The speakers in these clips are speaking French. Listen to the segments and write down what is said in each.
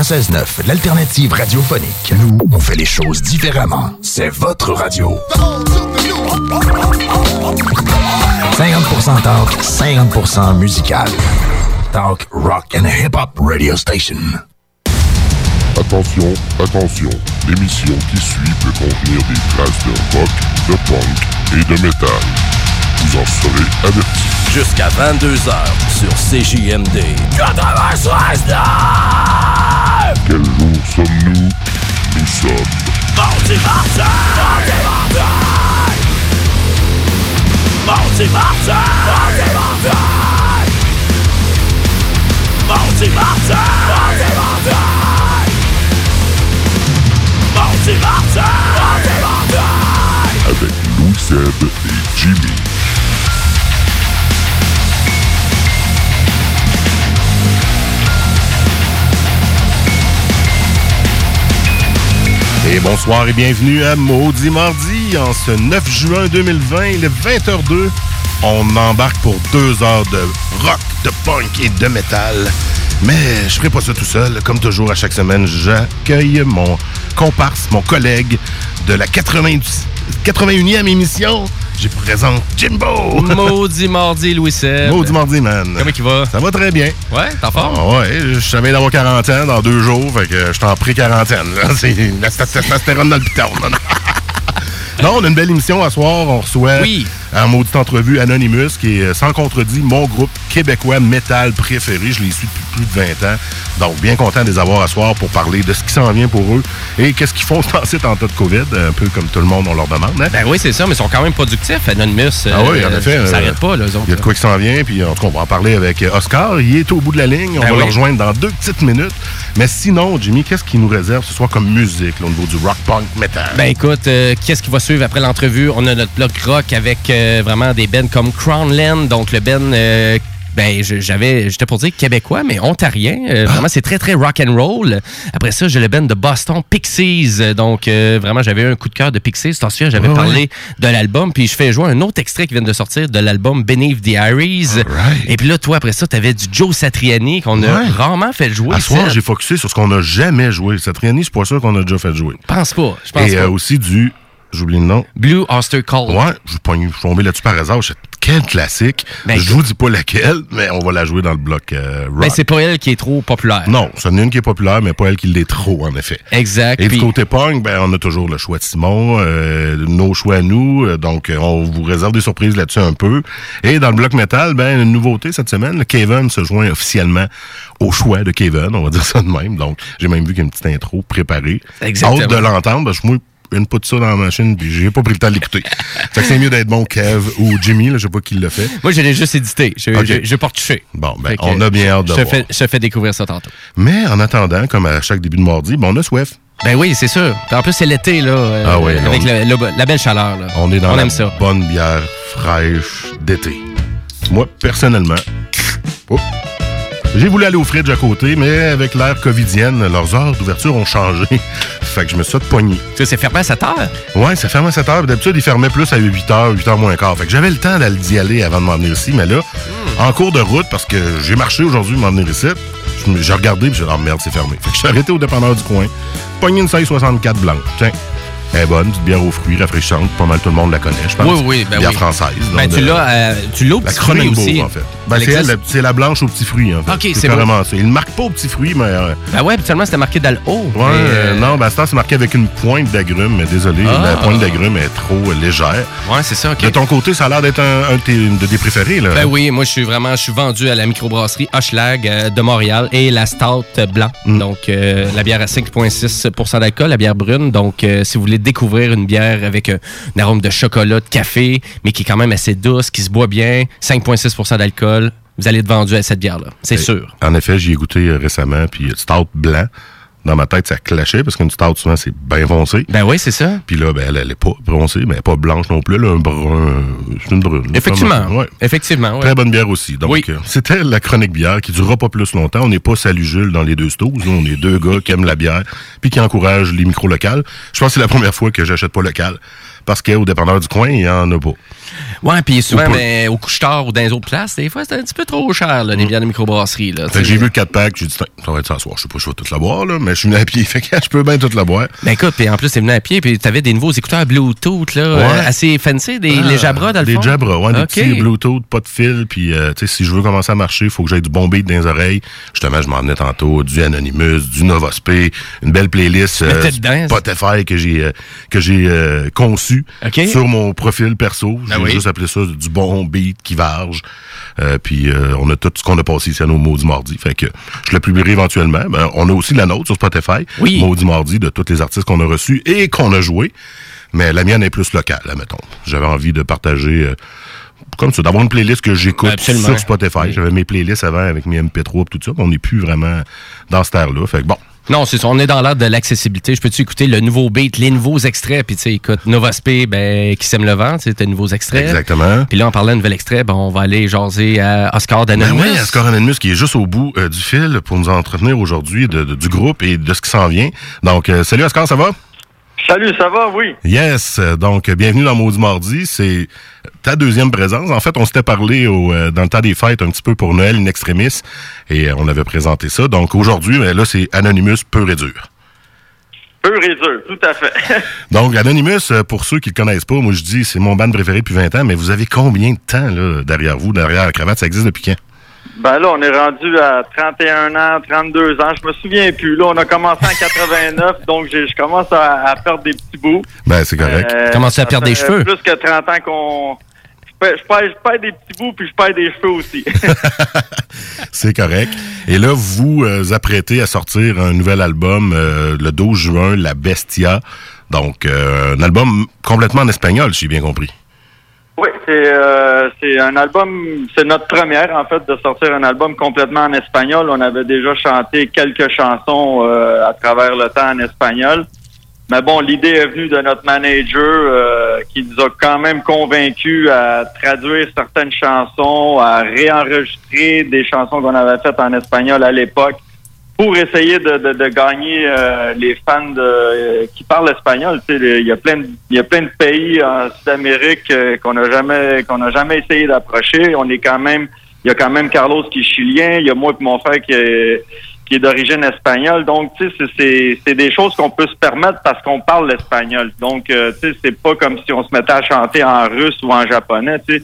CJMD 96.9, l'alternative radiophonique. Nous, on fait les choses différemment. C'est votre radio. 50% talk, 50% musical. Talk, rock and hip-hop radio station. Attention, attention, l'émission qui suit peut contenir des traces de rock, de punk et de métal. Vous en serez avertis. Jusqu'à 22h sur CJMD. 96 Dieu Quel jour sommes-nous? Nous sommes Avec Louis et Jimmy. Et bonsoir et bienvenue à Maudit Mardi en ce 9 juin 2020, le 20h02. On embarque pour deux heures de rock, de punk et de métal. Mais je ferai pas ça tout seul. Comme toujours, à chaque semaine, j'accueille mon comparse, mon collègue de la 90 81e émission. Je présente Jimbo. Maudit mardi, Louis Seb. Maudit Mardi, man. Comment il va? Ça va très bien. Ouais, t'en forme? Ah ouais, je savais d'avoir 40 ans dans deux jours, fait que je suis en pré-quarantaine. C'est la testostérone dans le piton. Non, on a une belle émission à soir. On reçoit Oui. En maudite entrevue Anonymous, qui est euh, sans contredit mon groupe québécois métal préféré. Je les suis depuis plus de 20 ans. Donc, bien content de les avoir à soir pour parler de ce qui s'en vient pour eux et qu'est-ce qu'ils font dans cet en temps de COVID, un peu comme tout le monde, on leur demande. hein? Ben oui, c'est ça, mais ils sont quand même productifs, Anonymous. Ah oui, en effet. Ça euh, s'arrête pas, là. Il y a de quoi qui s'en vient, puis en tout cas, on va en parler avec euh, Oscar. Il est au bout de la ligne. On Ben va oui. le rejoindre dans deux petites minutes. Mais sinon, Jimmy, qu'est-ce qui nous réserve ce soir comme musique là, au niveau du rock punk metal? Ben écoute, euh, qu'est-ce qui va suivre après l'entrevue? On a notre bloc rock avec euh, vraiment des bands comme Crownland, donc le band... euh, ben, j'avais, j'étais pour dire québécois, mais ontarien. Euh, Ah. Vraiment, c'est très, très rock and roll. Après ça, j'ai le band de Boston, Pixies. Euh, Donc, euh, vraiment, j'avais eu un coup de cœur de Pixies. T'en souviens, j'avais parlé de l'album. Puis, je fais jouer un autre extrait qui vient de sortir de l'album Beneath the Iris. Et puis là, toi, après ça, t'avais du Joe Satriani qu'on a rarement fait jouer. À soir, j'ai focusé sur ce qu'on n'a jamais joué. Réunie, je suis pas sûr qu'on a déjà fait jouer. Je pense pas. Je pense Et pas. euh, aussi du. J'oublie le nom. Blue Oyster Cult. Ouais, je suis tombé là-dessus par hasard. Je Quel classique. Ben, je vous dis pas laquelle, mais on va la jouer dans le bloc euh, rock. Ben, c'est pas elle qui est trop populaire. non, c'en est une qui est populaire, mais pas elle qui l'est trop, en effet. Exact. Et du côté punk, ben, on a toujours le choix de Simon, euh, nos choix à nous. euh, donc, on vous réserve des surprises là-dessus un peu. Et dans le bloc métal, ben, une nouveauté cette semaine, le Kevin se joint officiellement au choix de Kevin, on va dire ça de même. Donc, j'ai même vu qu'il y a une petite intro préparée. Exactement. Hâte de l'entendre, parce que moi, de ça dans la machine, puis j'ai pas pris le temps de l'écouter. fait que c'est mieux d'être bon Kev ou Jimmy, là, je sais pas qui l'a fait. Moi, je l'ai juste édité. Je Ok. je- je retouché. Bon, ben, on a bien hâte de je te voir. fais, je fais découvrir ça tantôt. Mais en attendant, comme à chaque début de mardi, ben, on a Swift. Ben oui, c'est sûr. En plus, c'est l'été, là. euh, Ah oui, Avec on- le- le- la belle chaleur, là. On est dans On la aime ça. bonne bière fraîche d'été. Moi, personnellement, oh, j'ai voulu aller au fridge à côté, mais avec l'ère covidienne, leurs heures d'ouverture ont changé. fait que je me suis pogner. Ça, c'est fermé à 7 heures? Ouais, ça ferme à 7 heures. D'habitude, ils fermaient plus à 8 h 8 h moins quart. Fait que j'avais le temps d'aller d'y aller avant de m'en venir ici. Mais là, Hmm. en cours de route, parce que j'ai marché aujourd'hui m'en venir ici, j'ai regardé et j'ai dit, oh merde, c'est fermé. Fait que je suis arrêté au dépanneur du coin, pogné une 1664 blanche. Tiens. Elle est bonne, petite bière aux fruits rafraîchissante. Pas mal tout le monde la connaît, je pense. Oui, oui, ben bière oui. française. Ben, donc, tu de- l'as euh, tu l'as au petit fruit aussi. en fait. Ben, c'est elle, la- c'est la blanche aux petits fruits, en fait. Ok, c'est ça. Il ne marque pas aux petits fruits, mais... euh, Ben ouais, habituellement, c'était marqué dans le haut. Ouais, euh, non, ben, temps, c'est marqué avec une pointe d'agrumes, mais désolé, Ah. la pointe d'agrumes est trop euh, légère. Ouais, c'est ça, OK. De ton côté, ça a l'air d'être un, un de, tes, une de tes préférés, là. Ben oui, moi je suis vraiment, je suis vendu à la microbrasserie Hochelag euh, de Montréal et la Stout blanc. Mm. Donc euh, la bière à 5,6% d'alcool, la bière brune. Donc euh, si vous voulez découvrir une bière avec euh, un arôme de chocolat, de café, mais qui est quand même assez douce, qui se boit bien, 5,6% d'alcool, vous allez être vendu à cette bière-là, c'est sûr. En effet, j'y ai goûté euh, récemment, puis euh, stout blanc. Dans ma tête, ça clashait, parce qu'une stout, souvent, c'est bien foncé. Ben oui, c'est ça. Puis là, ben, elle, elle est pas foncée, mais elle est pas blanche non plus. Elle a un brun. C'est une brune. Effectivement. Ouais. Effectivement, ouais. Très bonne bière aussi. Donc, Oui. euh, c'était la chronique bière qui durera pas plus longtemps. On n'est pas Salut Jules dans les deux stos. Nous, on est deux gars qui aiment la bière puis qui encouragent les micros locales. Je pense que c'est la première fois que j'achète pas local. Parce qu'au dépanneur du coin, il n'y en a pas. Ouais, puis souvent, Ou pas. ben, au couche-tard ou dans les autres places, des fois, c'est un petit peu trop cher, là, les bières de microbrasserie. Mm. J'ai vu le 4-pack, j'ai dit, ça va être ça soir. Je sais pas si je vais toute la boire, là, mais je suis venu à pied. Fait que je peux bien toute la boire. Ben écoute, puis en plus, t'es venu à pied, puis t'avais des nouveaux écouteurs Bluetooth, là, Ouais. euh, assez fancy, des, les Jabra, dans le Des fond? Jabra, ouais, des petits Bluetooth, pas de fil. Puis, euh, tu sais, si je veux commencer à marcher, il faut que j'aille du bon beat dans les oreilles. Justement, je m'en venais tantôt, du Anonymous, du Novospé, une belle playlist euh, Spotify que j'ai euh, que j'ai euh, sur mon profil perso. J'ai Ah oui. juste appelé ça du bon beat qui varge. Euh, puis euh, on a tout ce qu'on a passé ici à nos Maudits Mardi. Fait que je le publierai éventuellement. Ben, on a aussi la nôtre sur Spotify. Oui. Maudits Mardi de tous les artistes qu'on a reçus et qu'on a joués. Mais la mienne est plus locale, mettons. J'avais envie de partager euh, comme ça, d'avoir une playlist que j'écoute Ben, sur Spotify. J'avais mes playlists avant avec mes MP3 et tout ça. mais On n'est plus vraiment dans cette ère-là. Fait que bon. Non, c'est ça. On est dans l'art de l'accessibilité. Je peux-tu écouter le nouveau beat, les nouveaux extraits? Puis, tu sais, écoute, Novospé, ben, qui sème le vent, tu sais, nouveaux extraits. Exactement. Puis là, en parlant de nouvel extrait, ben, on va aller jaser à Oscar Ben Danonymous. oui, Ascar Anonymous qui est juste au bout euh, du fil pour nous entretenir aujourd'hui du groupe et de ce qui s'en vient. Donc, euh, salut Oscar, ça va? Salut, ça va? Oui. Yes, donc bienvenue dans Maudit Mardi. C'est ta deuxième présence. En fait, on s'était parlé au, euh, dans le temps des fêtes un petit peu pour Noël in extremis et euh, on avait présenté ça. Donc aujourd'hui, ben, là, c'est Anonymous pur et dur. Peu et dur, tout à fait. Donc, Anonymous, euh, pour ceux qui le connaissent pas, moi je dis c'est mon band préféré depuis 20 ans, mais vous avez combien de temps là, derrière vous, derrière la cravate? Ça existe depuis quand? Ben là, on est rendu à 31 ans, 32 ans. Je me souviens plus. Là, on a commencé en 89, donc je commence à, à perdre des petits bouts. Ben, c'est correct. Euh, à perdre des fait cheveux. Plus que 30 ans qu'on... Je perds, je, perds, je perds des petits bouts, puis je perds des cheveux aussi. C'est correct. Et là, vous euh, apprêtez à sortir un nouvel album euh, le 12 juin, La Bestia. Donc, euh, un album complètement en espagnol, si j'ai bien compris. Oui, c'est euh, c'est un album... C'est notre première, en fait, de sortir un album complètement en espagnol. On avait déjà chanté quelques chansons euh, à travers le temps en espagnol. Mais bon, l'idée est venue de notre manager euh, qui nous a quand même convaincus à traduire certaines chansons, à réenregistrer des chansons qu'on avait faites en espagnol à l'époque pour essayer de, gagner euh, les fans euh, qui parlent espagnol. Il y a plein de, y a plein de pays en Sud-Amérique euh, qu'on n'a jamais qu'on n'a jamais essayé d'approcher. On est quand même il y a quand même Carlos qui est chilien, il y a moi et mon frère qui est d'origine espagnole. Donc, tu sais, c'est- c'est des choses qu'on peut se permettre parce qu'on parle l'espagnol. Donc, tu sais, c'est pas comme si on se mettait à chanter en russe ou en japonais, tu sais.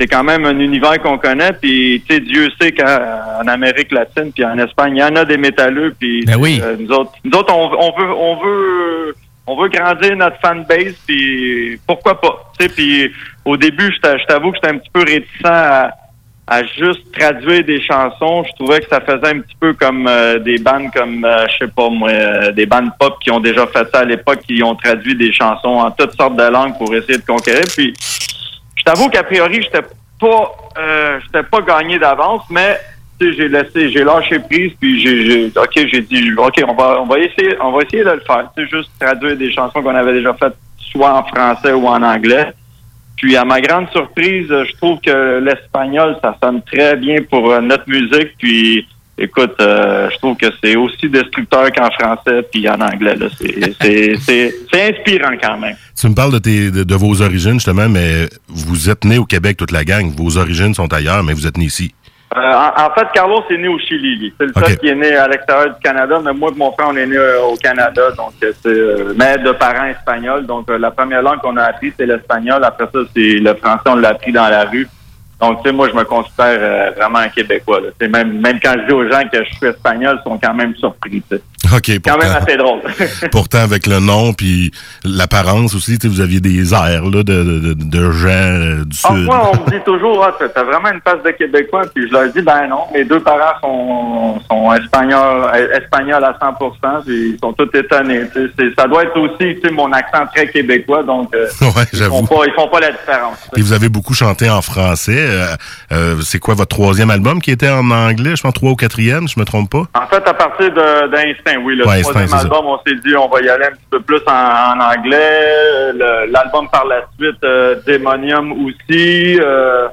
C'est quand même un univers qu'on connaît, puis tu sais, Dieu sait qu'en Amérique latine puis en Espagne, il y en a des métalleux, puis Ben oui. euh, nous autres, nous autres, on, on veut, on veut, on veut grandir notre fanbase, puis pourquoi pas, tu sais. Puis au début, je t'a- je t'avoue que j'étais un petit peu réticent à, à juste traduire des chansons. Je trouvais que ça faisait un petit peu comme euh, des bandes comme, euh, je sais pas moi, euh, des bandes pop qui ont déjà fait ça à l'époque, qui ont traduit des chansons en toutes sortes de langues pour essayer de conquérir. Puis, je t'avoue qu'a priori, j'étais pas, euh, j'étais pas gagné d'avance, mais j'ai laissé, j'ai lâché prise, puis j'ai, ok, j'ai dit, ok, on va, on va essayer, on va essayer de le faire. Sais, juste traduire des chansons qu'on avait déjà faites, soit en français ou en anglais. Puis à ma grande surprise, je trouve que l'espagnol, ça sonne très bien pour euh, notre musique. Puis écoute, euh, je trouve que c'est aussi destructeur qu'en français puis en anglais. C'est, inspirant quand même. Tu me parles de, tes, de, de vos origines, justement, mais vous êtes né au Québec, toute la gang. Vos origines sont ailleurs, mais vous êtes né ici. Euh, en, en fait, Carlos est né au Chili. C'est le seul qui est né à l'extérieur du Canada, mais moi et mon frère, on est né euh, au Canada, donc euh, c'est mais de parents espagnols. Donc la première langue qu'on a appris, c'est l'espagnol. Après ça, c'est le français, on l'a appris dans la rue. Donc, tu sais, moi, je me considère euh, vraiment un Québécois. Là. Même, même quand je dis aux gens que je suis espagnol, ils sont quand même surpris. OK, Quand même pourtant, assez drôle. pourtant avec le nom puis l'apparence aussi, vous aviez des airs là, de, de, de, gens euh, du Ah, Sud. moi, on me dit toujours, ah, t'as vraiment une face de Québécois, puis je leur dis, ben non, mes deux parents sont, sont espagnols, euh, espagnols à 100%, puis ils sont tous étonnés. Ça doit être aussi, mon accent très québécois, donc euh, ouais, ils font pas, ils font pas la différence. Puis vous avez beaucoup chanté en français. Euh, c'est quoi votre troisième album qui était en anglais? Je pense trois ou quatrième, je me trompe pas? En fait, à partir de- oui. Le Ouais, troisième album, on s'est dit, on va y aller un petit peu plus en, en anglais. L'album par la suite, euh, Demonium aussi. euh,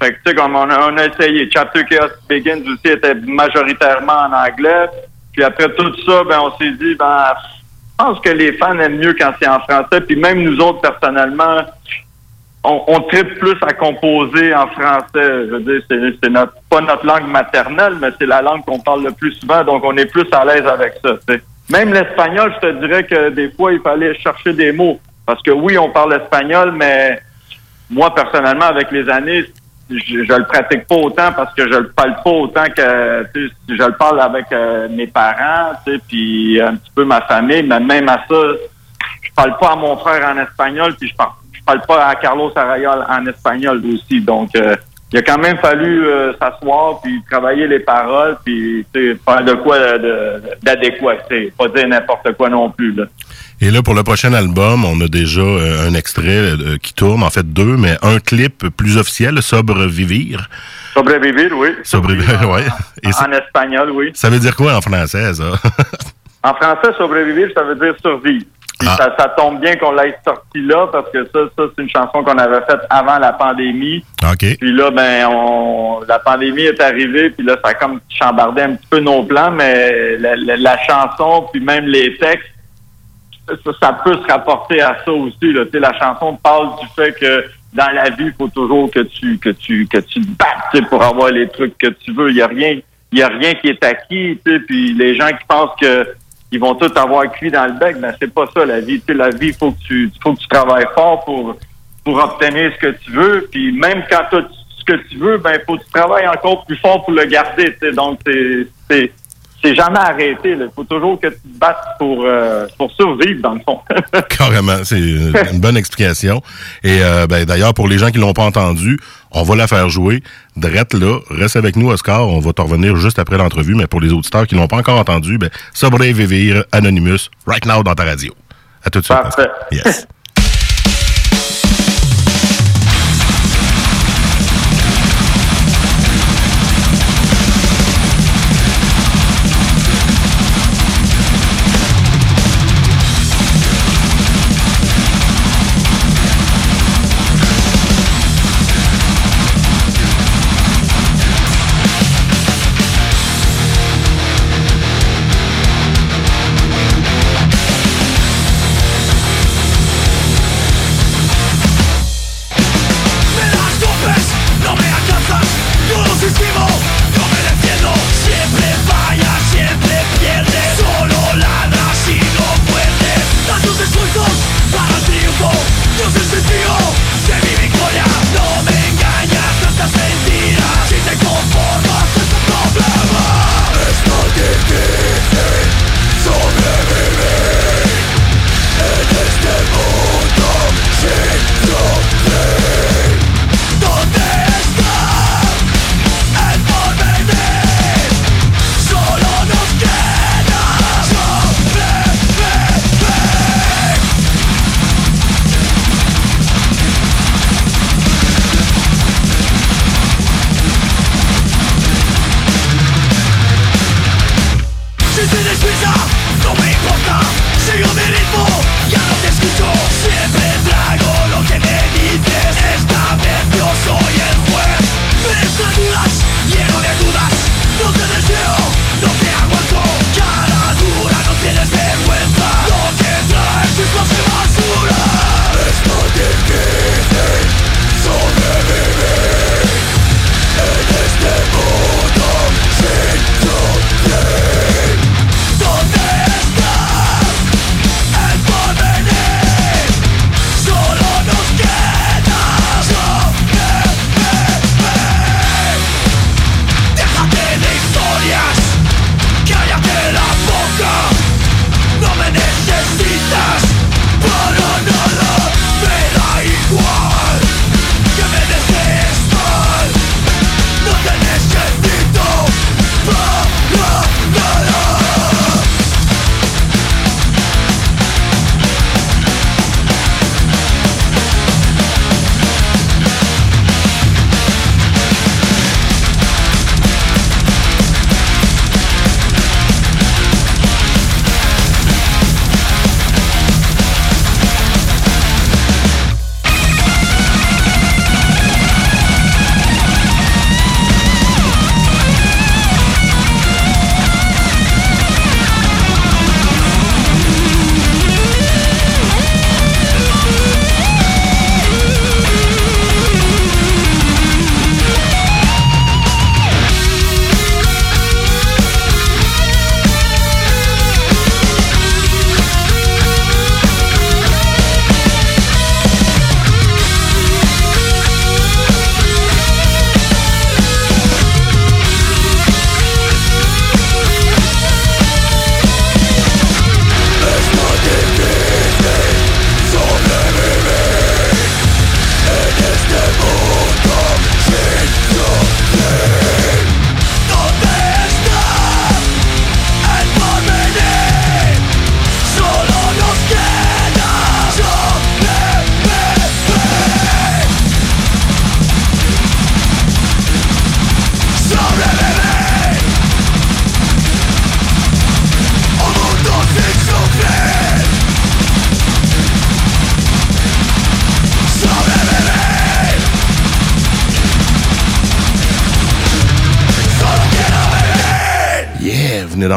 fait que, tu sais, comme on a, on a essayé. Chapter Chaos Begins aussi était majoritairement en anglais. Puis après tout ça, ben, on s'est dit, ben, pense que les fans aiment mieux quand c'est en français. Puis même nous autres, personnellement, on, on plus à composer en français. Je veux dire, c'est, notre, pas notre langue maternelle, mais c'est la langue qu'on parle le plus souvent, donc on est plus à l'aise avec ça. Même l'espagnol, je te dirais que des fois, il fallait chercher des mots. Parce que oui, on parle espagnol, mais moi, personnellement, avec les années, je, je le pratique pas autant parce que je le parle pas autant que je le parle avec euh, mes parents, puis un petit peu ma famille, mais même à ça, je parle pas à mon frère en espagnol, puis je parle, je parle pas à Carlos Arayol en espagnol aussi. Donc, euh, il a quand même fallu euh, s'asseoir puis travailler les paroles puis faire de quoi d'adéquat, pas dire n'importe quoi non plus. Là. Et là, pour le prochain album, on a déjà euh, un extrait qui tourne, en fait deux, mais un clip plus officiel, Sobre Vivir. Sobrevivir, oui. Sobrevivir. Et ça, En espagnol, oui. ça veut dire quoi en français, ça? En français, sobrevivir, ça veut dire survivre. Puis Ah. ça, ça tombe bien qu'on l'ait sorti là parce que ça, ça c'est une chanson qu'on avait faite avant la pandémie. Puis là, ben, on, la pandémie est arrivée, puis là, ça a comme chambardé un petit peu nos plans, mais la, la- la chanson, puis même les textes, ça, ça peut se rapporter à ça aussi. Là. Tu sais, La chanson parle du fait que dans la vie, il faut toujours que tu que tu que tu te battes tu sais, pour avoir les trucs que tu veux. Il y a rien, il y a rien qui est acquis. tu sais, Puis les gens qui pensent que ils vont tous avoir cuit dans le bec, ben c'est pas ça la vie. Tu sais, la vie, faut que tu faut que tu travailles fort pour obtenir ce que tu veux. Puis même quand tu as ce que tu veux, ben faut que tu travailles encore plus fort pour le garder. tu sais. Donc c'est c'est jamais arrêté. Il faut toujours que tu te battes pour euh, pour survivre dans le fond. Carrément, c'est une bonne explication. Et euh, ben, d'ailleurs, pour les gens qui l'ont pas entendu, on va la faire jouer. Drette là, reste avec nous, Oscar. On va te revenir juste après l'entrevue. Mais pour les auditeurs qui l'ont pas encore entendu, ben, Sobre Vivir, Anonymous, right now dans ta radio. À tout de suite. Parfait. Yes.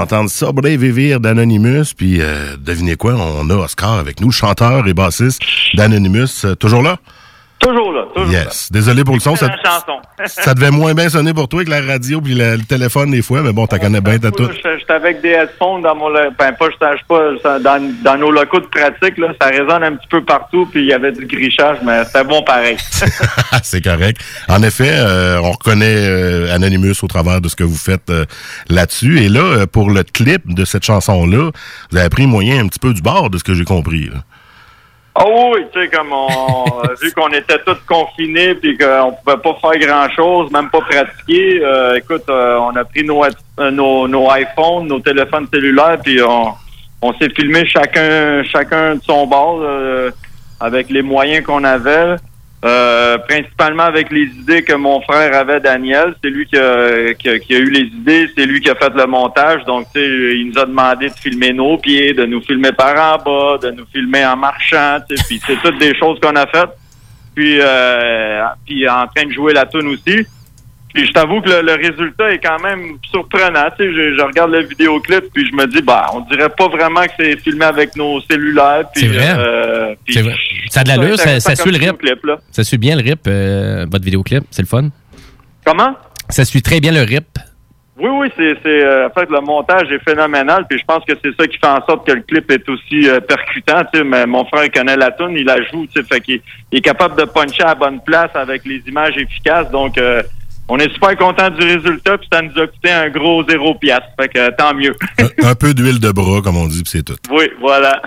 D'entendre Sobrevivir d'Anonymous. Puis, euh, devinez quoi, on a Oscar avec nous, chanteur et bassiste d'Anonymous. Euh, toujours là? Toujours là, toujours Yes. Désolé pour le son. Ça, ça devait moins bien sonner pour toi que la radio puis le, le téléphone des fois, mais bon, t'en connais bien, t'as tout. Je- J'étais avec des headphones dans mon... Ben, pas, je pas, dans, dans nos locaux de pratique, là, ça résonne un petit peu partout, puis il y avait du grichage, mais c'était bon pareil. C'est correct. En effet, euh, on reconnaît euh, Anonymous au travers de ce que vous faites euh, là-dessus. Et là, pour le clip de cette chanson-là, vous avez pris moyen un petit peu du bord de ce que j'ai compris. là. Oh oui, tu sais, comme on, vu qu'on était tous confinés puis qu'on pouvait pas faire grand-chose, même pas pratiquer, euh, écoute, euh, on a pris nos, euh, nos, nos iPhones, nos téléphones cellulaires, puis on, on s'est filmé chacun chacun de son bord euh, avec les moyens qu'on avait. Euh, principalement avec les idées que mon frère avait, Daniel. C'est lui qui a, qui, a, qui a eu les idées, c'est lui qui a fait le montage. Donc, tu sais, il nous a demandé de filmer nos pieds, de nous filmer par en bas, de nous filmer en marchant. Puis c'est toutes des choses qu'on a faites. Puis, euh, puis en train de jouer la tune aussi. Puis je t'avoue que le, le résultat est quand même surprenant. Tu sais, je, je regarde le vidéoclip puis je me dis, bah, on dirait pas vraiment que c'est filmé avec nos cellulaires. C'est vrai. euh, puis C'est vrai. Ça a de l'allure, ça, ça suit le rip. là. Ça suit bien le rip, euh, votre vidéoclip. C'est le fun. Comment? Ça suit très bien le rip. Oui, oui, c'est, c'est euh, en fait le montage est phénoménal, puis je pense que c'est ça qui fait en sorte que le clip est aussi euh, percutant. Tu sais, mais mon frère connaît la tune, il la joue, tu sais, fait qu'il il est capable de puncher à la bonne place avec les images efficaces. Donc, euh, on est super content du résultat, puis ça nous a coûté un gros zéro piastre. Fait que euh, tant mieux. Un, un peu d'huile de bras, comme on dit, puis c'est tout. oui, voilà.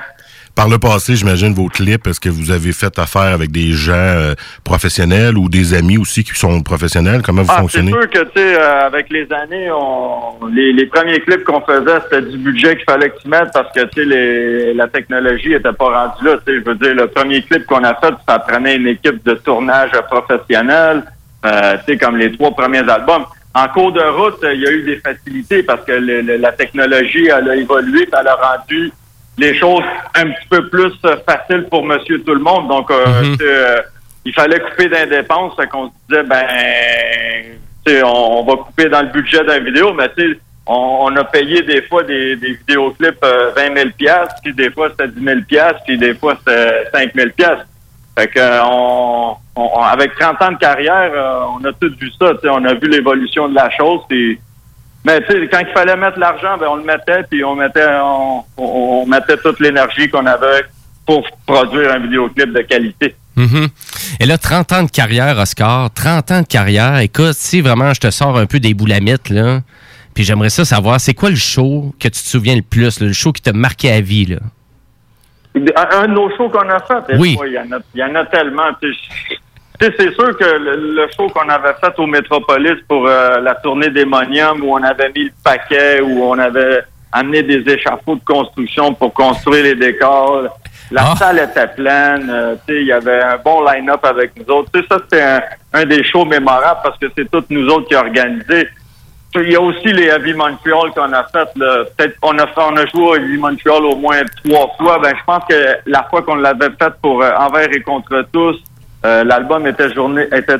Par le passé, j'imagine vos clips, est-ce que vous avez fait affaire avec des gens euh, professionnels ou des amis aussi qui sont professionnels? Comment vous Ah, c'est fonctionnez? sûr que, tu sais, euh, avec les années, on, les, les premiers clips qu'on faisait, c'était du budget qu'il fallait que tu mettes parce que, tu sais, la technologie était pas rendue là. Tu sais, je veux dire, le premier clip qu'on a fait, ça prenait une équipe de tournage professionnelle, euh, tu sais, comme les trois premiers albums. En cours de route, il y a eu des facilités parce que le- le- la technologie, elle a évolué, puis elle a rendu les choses un petit peu plus euh, faciles pour monsieur tout le monde. Donc, euh, sais, euh, il fallait couper dans les dépenses, qu'on se disait, ben, on, on va couper dans le budget d'un vidéo, mais tu sais, on, on a payé des fois des, des vidéoclips euh, 20 000 piastres, puis des fois c'était 10 000 piastres, puis des fois c'était 5 000 piastres. Fait que euh, avec 30 ans de carrière, euh, on a tout vu ça, on a vu l'évolution de la chose, mais quand il fallait mettre l'argent, ben on le mettait, puis on mettait on, mettait toute l'énergie qu'on avait pour produire un vidéoclip de qualité. Mhm. Et là, 30 ans de carrière, Oscar. 30 ans de carrière. Écoute, si vraiment je te sors un peu des boulamites, là, puis j'aimerais ça savoir, c'est quoi le show que tu te souviens le plus, le show qui t'a marqué à vie, là? Un, de nos shows qu'on a fait, Oui. il y en a, il y en a tellement. tu sais. C'est sûr que le, le show qu'on avait fait au Métropolis pour euh, la tournée d'Émonium, où on avait mis le paquet, où on avait amené des échafauds de construction pour construire les décors. La Ah. salle était pleine. euh, tu sais, il y avait un bon line-up avec nous autres. Tu sais, ça, c'était un, un des shows mémorables parce que c'est toutes nous autres qui ont organisé. Il y a aussi les Heavy Montreal qu'on a fait. Peut-être qu'on a fait, on a joué au Heavy Montreal au moins trois fois. Ben, je pense que la fois qu'on l'avait fait pour euh, Envers et contre tous, euh, l'album était journée était,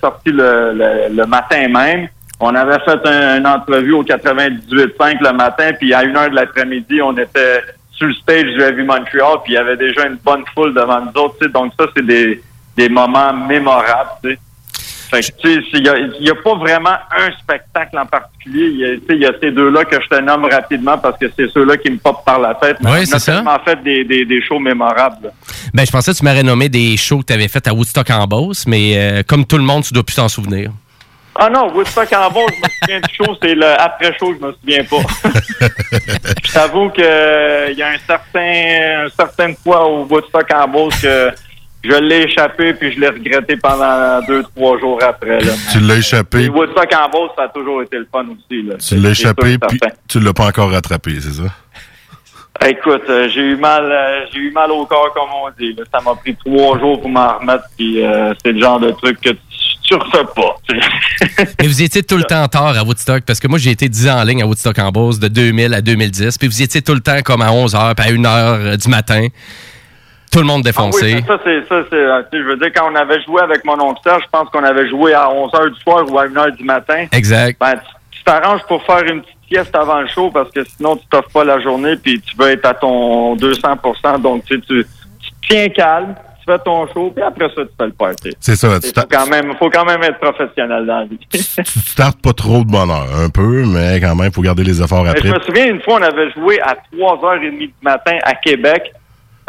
sorti le, matin même. On avait fait un- une entrevue au 98.5 le matin, puis à une heure de l'après-midi, on était sur le stage du Heavy Montreal, puis il y avait déjà une bonne foule devant nous autres. Donc ça, c'est des, moments mémorables. Il y a, y a pas vraiment un spectacle en particulier. Il y a, ces deux-là que je te nomme rapidement parce que c'est ceux-là qui me popent par la tête. Mais Oui, c'est ça. tellement fait des, des, des shows mémorables. là. Ben, je pensais que tu m'aurais nommé des shows que tu avais fait à Woodstock en Beauce, mais euh, comme tout le monde, tu dois plus t'en souvenir. Ah non, Woodstock en bas, je me souviens du show, c'est le après-show, je me souviens pas. je t'avoue que euh, y a un certain, un certaine fois au Woodstock en Beauce que je l'ai échappé puis je l'ai regretté pendant deux, trois jours après. Là. Tu l'as échappé, Et Woodstock en Beauce, ça a toujours été le fun aussi. Là. tu l'as échappé, puis tu l'as pas encore rattrapé, c'est ça? Écoute, euh, j'ai eu mal, euh, j'ai eu mal au corps comme on dit. là. Ça m'a pris trois jours pour m'en remettre, puis euh, c'est le genre de truc que tu, tu refais pas. Mais vous étiez tout le temps tard à Woodstock, parce que moi, j'ai été 10 ans en ligne à Woodstock en Beauce de 2000 à 2010, puis vous étiez tout le temps comme à 11h, puis à 1h du matin. Tout le monde Ah oui, défoncé. ça, c'est ça, c'est. euh, tu Je veux dire, quand on avait joué avec mon oncle Serge, je pense qu'on avait joué à 11 h du soir ou à 1 h du matin. Exact. Ben, tu tu t'arranges pour faire une petite sieste avant le show parce que sinon tu t'offres pas la journée puis tu veux être à ton 200 Donc tu, sais, tu, tu te tiens calme, tu fais ton show puis après ça tu fais le party. C'est ça. Il faut quand même, faut quand même être professionnel dans la vie. tu startes pas trop de bonheur, un peu, mais quand même, il faut garder les efforts Mais après. je me souviens une fois on avait joué à 3h30 du matin à Québec.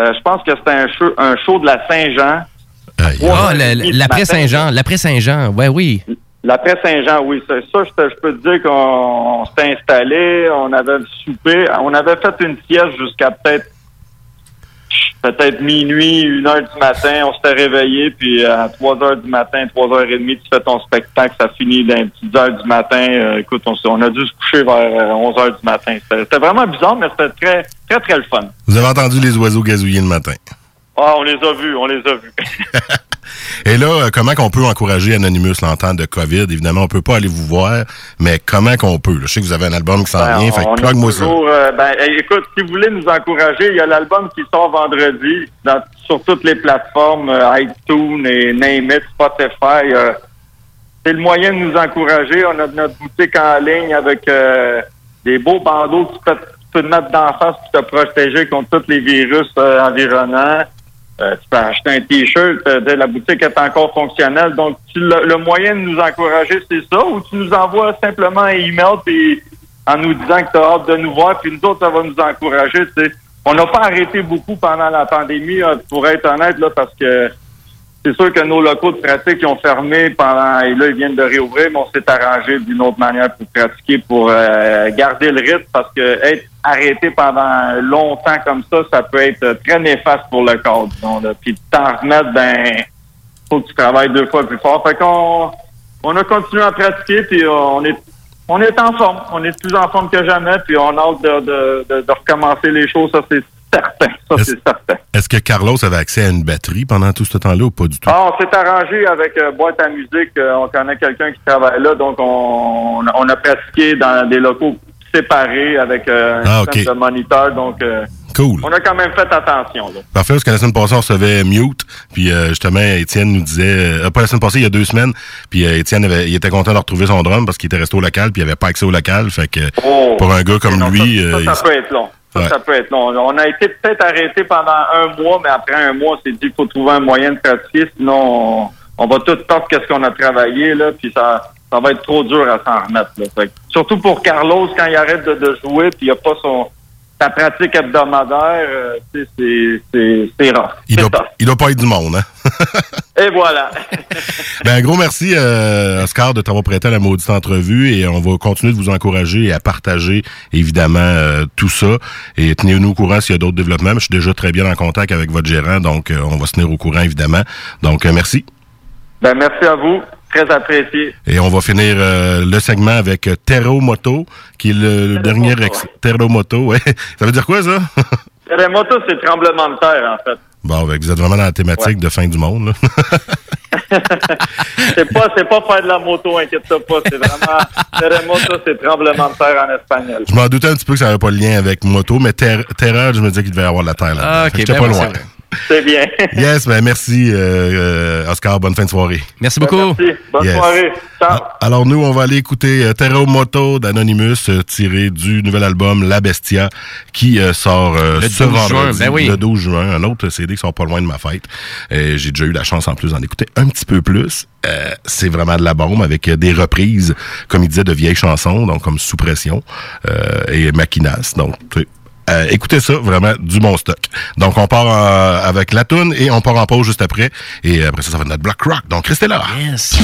Euh, je pense que c'était un show, un show de la Saint-Jean. Ah, l'après Saint-Jean. L'après Saint-Jean. Ouais, oui. L'après Saint-Jean, oui, c'est ça, je, peux te dire qu'on on s'était installé, on avait soupé, on avait fait une sieste jusqu'à peut-être peut-être minuit, une heure du matin, on s'était réveillé, puis à 3 heures du matin, 3 heures et demie, tu fais ton spectacle, ça finit dans les petites heures du matin. Euh, écoute, on, on a dû se coucher vers euh, 11 heures du matin. C'était c'était vraiment bizarre, mais c'était très, très, très le fun. Vous avez entendu les oiseaux gazouiller le matin? Ah, on les a vus, on les a vus. Et là, euh, comment qu'on peut encourager Anonymous là, en temps de COVID? Évidemment, on peut pas aller vous voir, mais comment qu'on peut? là? Je sais que vous avez un album qui s'en Ben, vient, fait que plug-moi ça. euh, ben, écoute, si vous voulez nous encourager, il y a l'album qui sort vendredi dans- sur toutes les plateformes, euh, iTunes et Name It, Spotify. euh, c'est le moyen de nous encourager. On a notre boutique en ligne avec des beaux bandeaux tu peux te mettre d'en face pour te protéger contre tous les virus euh, environnants. Euh, tu peux acheter un T-shirt, euh, la boutique est encore fonctionnelle. Donc, tu- le, le moyen de nous encourager, c'est ça, ou tu nous envoies simplement un email puis en nous disant que tu as hâte de nous voir, puis nous autres, ça va nous encourager. tu sais. On n'a pas arrêté beaucoup pendant la pandémie, euh, pour être honnête, là, parce que c'est sûr que nos locaux de pratique ils ont fermé pendant et là ils viennent de réouvrir, mais on s'est arrangé d'une autre manière pour pratiquer, pour euh, garder le rythme, parce que être arrêté pendant longtemps comme ça, ça peut être très néfaste pour le corps. disons, là. Puis t'en remettre, ben faut que tu travailles deux fois plus fort. Fait qu'on on a continué à pratiquer, puis on est on est en forme. On est plus en forme que jamais, puis on a hâte de, de, de, de recommencer les choses, ça c'est certain. Ça Est-ce- c'est certain. Est-ce que Carlos avait accès à une batterie pendant tout ce temps-là ou pas du tout? Ah, on s'est arrangé avec euh, Boîte à musique. Euh, on connaît quelqu'un qui travaille là, donc on, on a pratiqué dans des locaux séparés avec euh, un Ah, de moniteur. Donc, euh, Cool. on a quand même fait attention. Là. Parfait, parce que la semaine passée, on recevait Mute, puis euh, justement, Étienne nous disait, euh, pas la semaine passée, il y a deux semaines, puis euh, Étienne avait, il était content de retrouver son drum parce qu'il était resté au local, puis il avait pas accès au local, fait que Oh. pour un gars comme Non, lui, ça, ça, ça il- peut être long. Ça, Ouais. ça peut être long. On a été peut-être arrêté pendant un mois, mais après un mois, on s'est dit qu'il faut trouver un moyen de pratiquer, sinon on, on va tout perdre qu'est-ce qu'on a travaillé, là, puis ça, ça va être trop dur à s'en remettre. Là. Fait surtout pour Carlos, quand il arrête de, de jouer, puis il n'a pas son sa pratique hebdomadaire, euh, c'est rare. il, doit, il doit pas être du monde, hein? Et voilà. Ben, un gros merci, euh, Oscar, de t'avoir prêté à la maudite entrevue et on va continuer de vous encourager et à partager, évidemment, euh, tout ça. Et tenez-nous au courant s'il y a d'autres développements. Je suis déjà très bien en contact avec votre gérant, donc on va se tenir au courant, évidemment. Donc, merci. ben merci à vous, très apprécié. Et on va finir euh, le segment avec euh, Terro Moto, qui est le, le dernier ex... Terro Moto, ouais. Ça veut dire quoi, ça? Terremoto, c'est tremblement de terre, en fait. bon, ben, vous êtes vraiment dans la thématique de fin du monde, là. C'est pas, c'est pas faire de la moto, inquiète-toi pas. C'est vraiment, terremoto, c'est tremblement de terre en espagnol. Je m'en doutais un petit peu que ça n'avait pas le lien avec moto, mais ter- terreur, je me disais qu'il devait y avoir de la terre là. Ah, ok, J'étais ben pas loin. C'est bien. Yes, ben merci, euh, euh, Oscar. Bonne fin de soirée. Merci beaucoup. Merci. Bonne Yes. soirée. Ciao. Ah, Alors nous, on va aller écouter euh, Terra Moto d'Anonymous, tiré du nouvel album La Bestia, qui euh, sort euh, Le ce 12 vendredi, juin, ben oui. le 12 juin. Un autre CD qui sort pas loin de ma fête. J'ai déjà eu la chance en plus d'en écouter un petit peu plus. Euh, C'est vraiment de la bombe avec des reprises, comme il disait, de vieilles chansons, donc comme Sous Pression euh, et Maquinas. Donc, tu sais, euh, écoutez ça, vraiment du bon stock. Donc, on part euh, avec la toune et on part en pause juste après. Et après ça, ça va être notre Black Rock. Donc, restez là. Yes.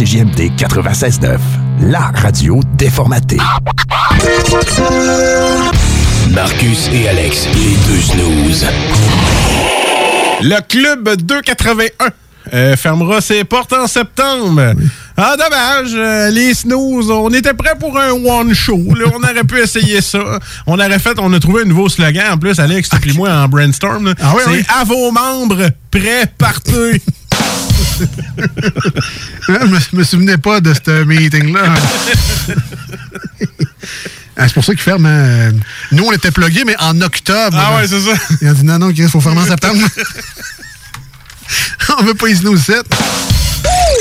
CJMD 96.9, la radio déformatée. Marcus et Alex, les deux snooze. Le club 281 euh, fermera ses portes en septembre. Ah, dommage. euh, les snooze, on était prêts pour un one show. là. on aurait pu essayer ça. On aurait fait, on a trouvé un nouveau slogan. En plus, Alex, puis moi en brainstorm. Ah oui, C'est oui. à vos membres, prêts, partez. je me, me souvenais pas de ce meeting-là. Ah, c'est pour ça qu'ils ferment. hein. Nous, on était plugués, mais en octobre. Ah ouais, c'est ça. Ils ont dit non, non, il faut fermer en septembre. on veut pas y snooze 7.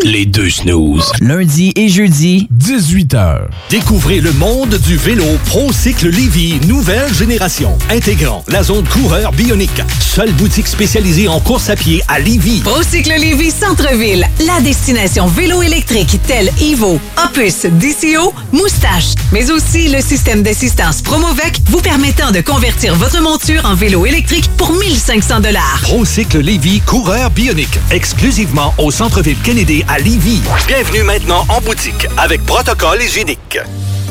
Les deux snooze. Lundi et jeudi, 18h. Découvrez le monde du vélo ProCycle Lévy, nouvelle génération, intégrant la zone coureur bionique. Seule boutique spécialisée en course à pied à Lévy. Procycle Lévis Centre-Ville, la destination vélo électrique telle Evo, Opus, DCO, Moustache, mais aussi le système d'assistance Promovec vous permettant de convertir votre monture en vélo électrique pour 1500 dollars. ProCycle Lévy, coureur bionique, exclusivement au centre-ville Kennedy Bienvenue maintenant en boutique avec protocole hygiénique.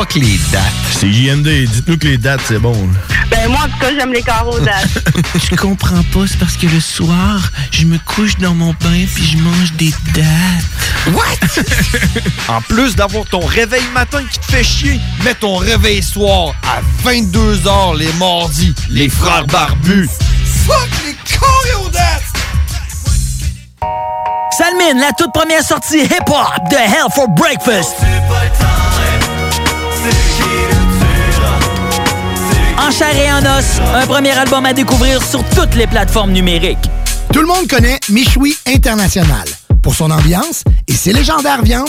Fuck les dates. C'est JMD. Dites-nous que les dates, c'est bon. Ben moi, en tout cas, j'aime les carreaux dates. Je comprends pas, c'est parce que le soir, je me couche dans mon bain puis je mange des dates. What? en plus d'avoir ton réveil matin qui te fait chier, mets ton réveil soir à 22h les mardis. Les frères barbus. Fuck les choréodates! Salmine, la toute première sortie hip-hop de Hell for Breakfast. En chair et en os, un premier album à découvrir sur toutes les plateformes numériques. Tout le monde connaît Michoui International pour son ambiance et ses légendaires viandes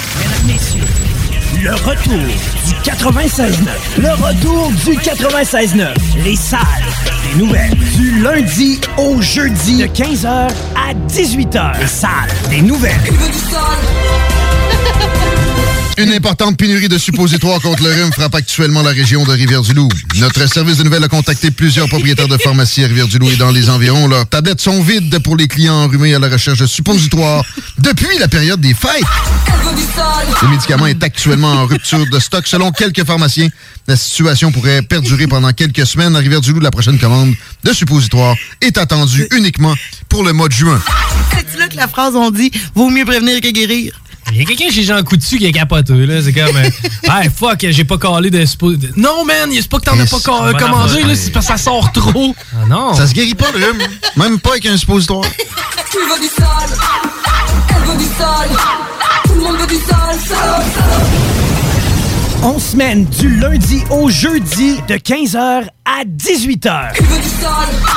Mesdames, messieurs, le retour du 96.9. Le retour du 96.9. Les salles des nouvelles. Du lundi au jeudi. De 15h à 18h. Les salles des nouvelles. Une importante pénurie de suppositoires contre le rhume frappe actuellement la région de Rivière-du-Loup. Notre service de nouvelles a contacté plusieurs propriétaires de pharmacies à Rivière-du-Loup et dans les environs. Leurs tablettes sont vides pour les clients enrhumés à la recherche de suppositoires depuis la période des fêtes. Le médicament est actuellement en rupture de stock. Selon quelques pharmaciens, la situation pourrait perdurer pendant quelques semaines. À Rivière-du-Loup, la prochaine commande de suppositoires est attendue uniquement pour le mois de juin. C'est là que la phrase on dit vaut mieux prévenir que guérir. Il y a quelqu'un chez Jean Coutu qui est capoteux, là. C'est comme. euh, hey, fuck, j'ai pas collé de. Non, man, c'est pas que t'en as pas co- Bonne commandé, là. C'est parce que ça sort trop. Ah non. Ça se guérit pas, le rhume. Même pas avec un suppositoire. Tu veux du sol, elle veut du sol, tout le monde veut du sol, sol, On semaine du lundi au jeudi de 15h à 18h.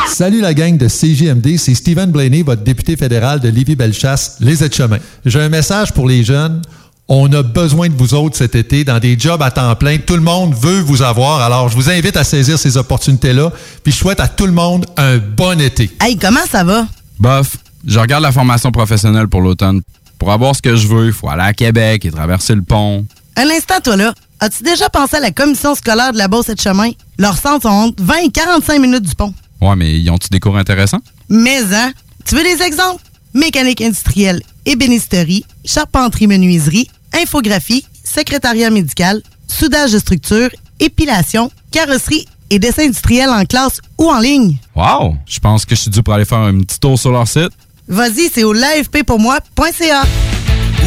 Salut la gang de CJMD, c'est Stephen Blaney, votre député fédéral de Lévis-Bellechasse, les aides-chemins. J'ai un message pour les jeunes. On a besoin de vous autres cet été dans des jobs à temps plein. Tout le monde veut vous avoir. Alors, je vous invite à saisir ces opportunités-là. Puis, je souhaite à tout le monde un bon été. Hey, comment ça va? Bof, je regarde la formation professionnelle pour l'automne. Pour avoir ce que je veux, il faut aller à Québec et traverser le pont. Un instant, toi là. As-tu déjà pensé à la commission scolaire de la Beauce et de Chemin? Leurs centres sont entre 20 et 45 minutes du pont. Ouais, mais ils ont-tu des cours intéressants? Mais, hein? Tu veux des exemples? Mécanique industrielle, ébénisterie, charpenterie-menuiserie, infographie, secrétariat médical, soudage de structure, épilation, carrosserie et dessin industriel en classe ou en ligne. Wow! Je pense que je suis dû pour aller faire un petit tour sur leur site. Vas-y, c'est au l'AFPpourmoi.ca.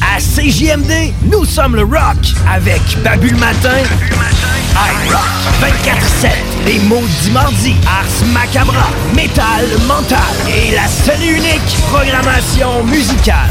À CJMD, nous sommes le rock avec Babu le matin, iRock 24-7, les maudits mardis, Ars Macabra, Métal Mental. Et la seule et unique programmation musicale.